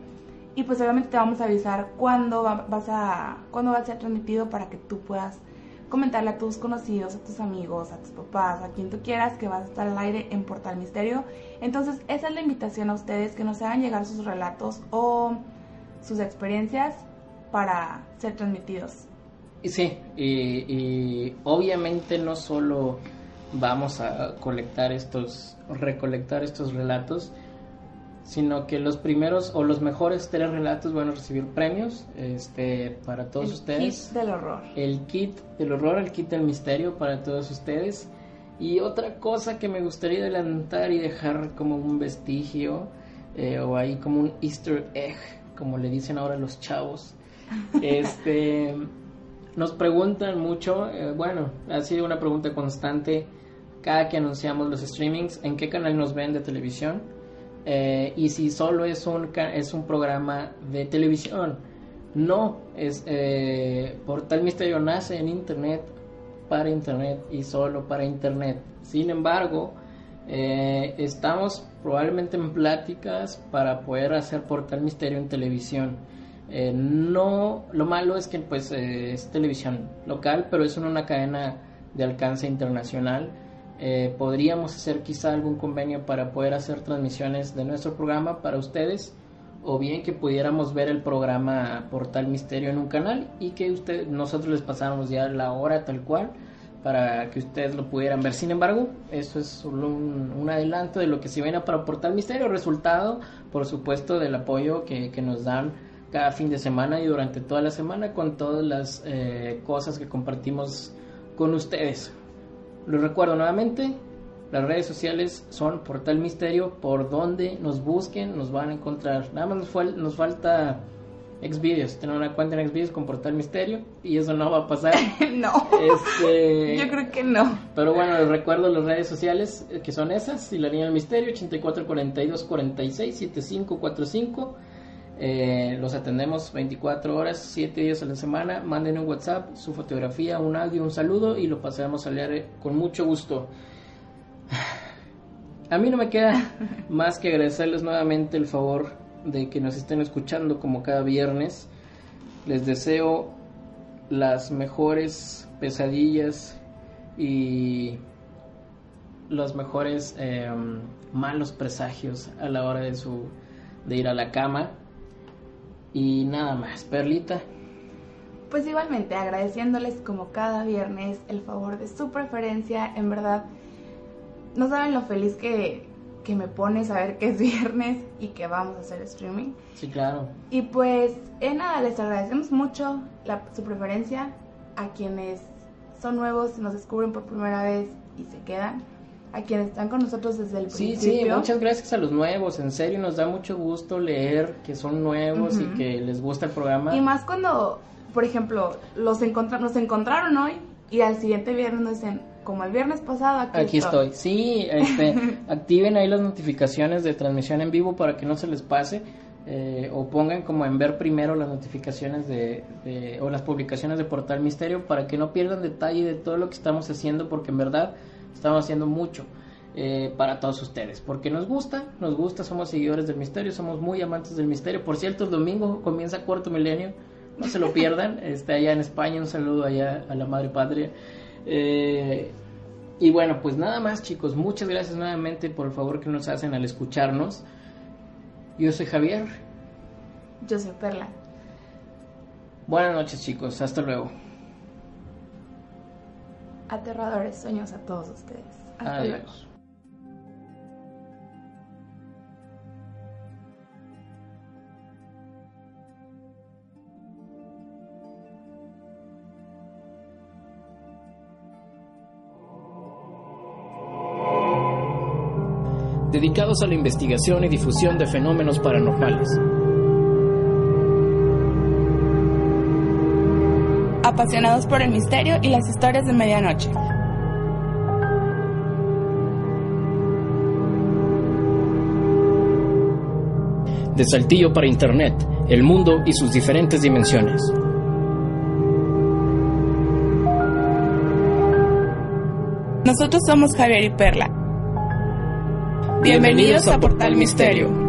Y pues obviamente te vamos a avisar cuándo va, vas a, cuándo va a ser transmitido para que tú puedas comentarle a tus conocidos, a tus amigos, a tus papás, a quien tú quieras que vas a estar al aire en Portal Misterio. Entonces, esa es la invitación a ustedes, que nos hagan llegar sus relatos o sus experiencias para ser transmitidos. Sí, y, y obviamente no solo vamos a colectar estos, recolectar estos relatos, sino que los primeros o los mejores tres relatos van a recibir premios este, para todos El ustedes. kit del horror. el kit del horror, el kit del misterio para todos ustedes. Y otra cosa que me gustaría adelantar y dejar como un vestigio, eh, o ahí como un easter egg, como le dicen ahora los chavos, este, nos preguntan mucho, eh, bueno, ha sido una pregunta constante cada que anunciamos los streamings, en qué canal nos ven de televisión, eh, y si solo es un, es un programa de televisión. No, es eh, Portal Misterio nace en Internet, para Internet y solo para Internet. Sin embargo, eh, estamos probablemente en pláticas para poder hacer Portal Misterio en televisión. Eh, no, lo malo es que pues eh, es televisión local, pero es una cadena de alcance internacional. Eh, podríamos hacer quizá algún convenio para poder hacer transmisiones de nuestro programa para ustedes o bien que pudiéramos ver el programa Portal Misterio en un canal y que usted, nosotros les pasáramos ya la hora tal cual para que ustedes lo pudieran ver. Sin embargo, eso es solo un, adelanto de lo que se viene para Portal Misterio, resultado, por supuesto, del apoyo que, que nos dan cada fin de semana y durante toda la semana con todas las eh, cosas que compartimos con ustedes. Los recuerdo nuevamente, las redes sociales son Portal Misterio, por donde nos busquen nos van a encontrar. Nada más nos, fal- nos falta Xvideos, tener una cuenta en Xvideos con Portal Misterio y eso no va a pasar. no, Este, yo creo que no. pero bueno, les recuerdo las redes sociales eh, que son esas, y la línea del misterio 8442 46 7545. Eh, los atendemos 24 horas, 7 días a la semana. Manden un WhatsApp, su fotografía, un audio, un saludo y lo pasaremos a leer con mucho gusto. A mí no me queda más que agradecerles nuevamente el favor de que nos estén escuchando como cada viernes. Les deseo las mejores pesadillas y los mejores em, malos presagios a la hora de su de ir a la cama y nada más. Perlita. Pues igualmente agradeciéndoles como cada viernes el favor de su preferencia. En verdad no saben lo feliz que, que me pone saber que es viernes y que vamos a hacer streaming. Sí claro. Y pues eh, nada les agradecemos mucho la, su preferencia a quienes son nuevos nos descubren por primera vez y se quedan a quienes están con nosotros desde el sí, principio. Sí, muchas gracias a los nuevos, en serio nos da mucho gusto leer que son nuevos y que les gusta el programa. Y más cuando, por ejemplo, los encontra nos encontraron hoy y al siguiente viernes nos dicen, como el viernes pasado, aquí, aquí estoy. Sí, este, activen ahí las notificaciones de transmisión en vivo para que no se les pase. Eh, o pongan como en ver primero las notificaciones de, de, o las publicaciones de Portal Misterio para que no pierdan detalle de todo lo que estamos haciendo porque en verdad estamos haciendo mucho eh, para todos ustedes, porque nos gusta, nos gusta, somos seguidores del misterio, somos muy amantes del misterio. Por cierto, el domingo comienza Cuarto Milenio, no se lo pierdan, está allá en España, un saludo allá a la Madre Patria. Eh, y bueno, pues nada más chicos, muchas gracias nuevamente por el favor que nos hacen al escucharnos. Yo soy Javier. Yo soy Perla. Buenas noches chicos, hasta luego aterradores sueños a todos ustedes. Hasta Adiós. luego. dedicados a la investigación y difusión de fenómenos paranormales. Apasionados por el misterio y las historias de medianoche. De Saltillo para Internet, el mundo y sus diferentes dimensiones. Nosotros somos Javier y Perla. Bienvenidos, a Portal Misterio.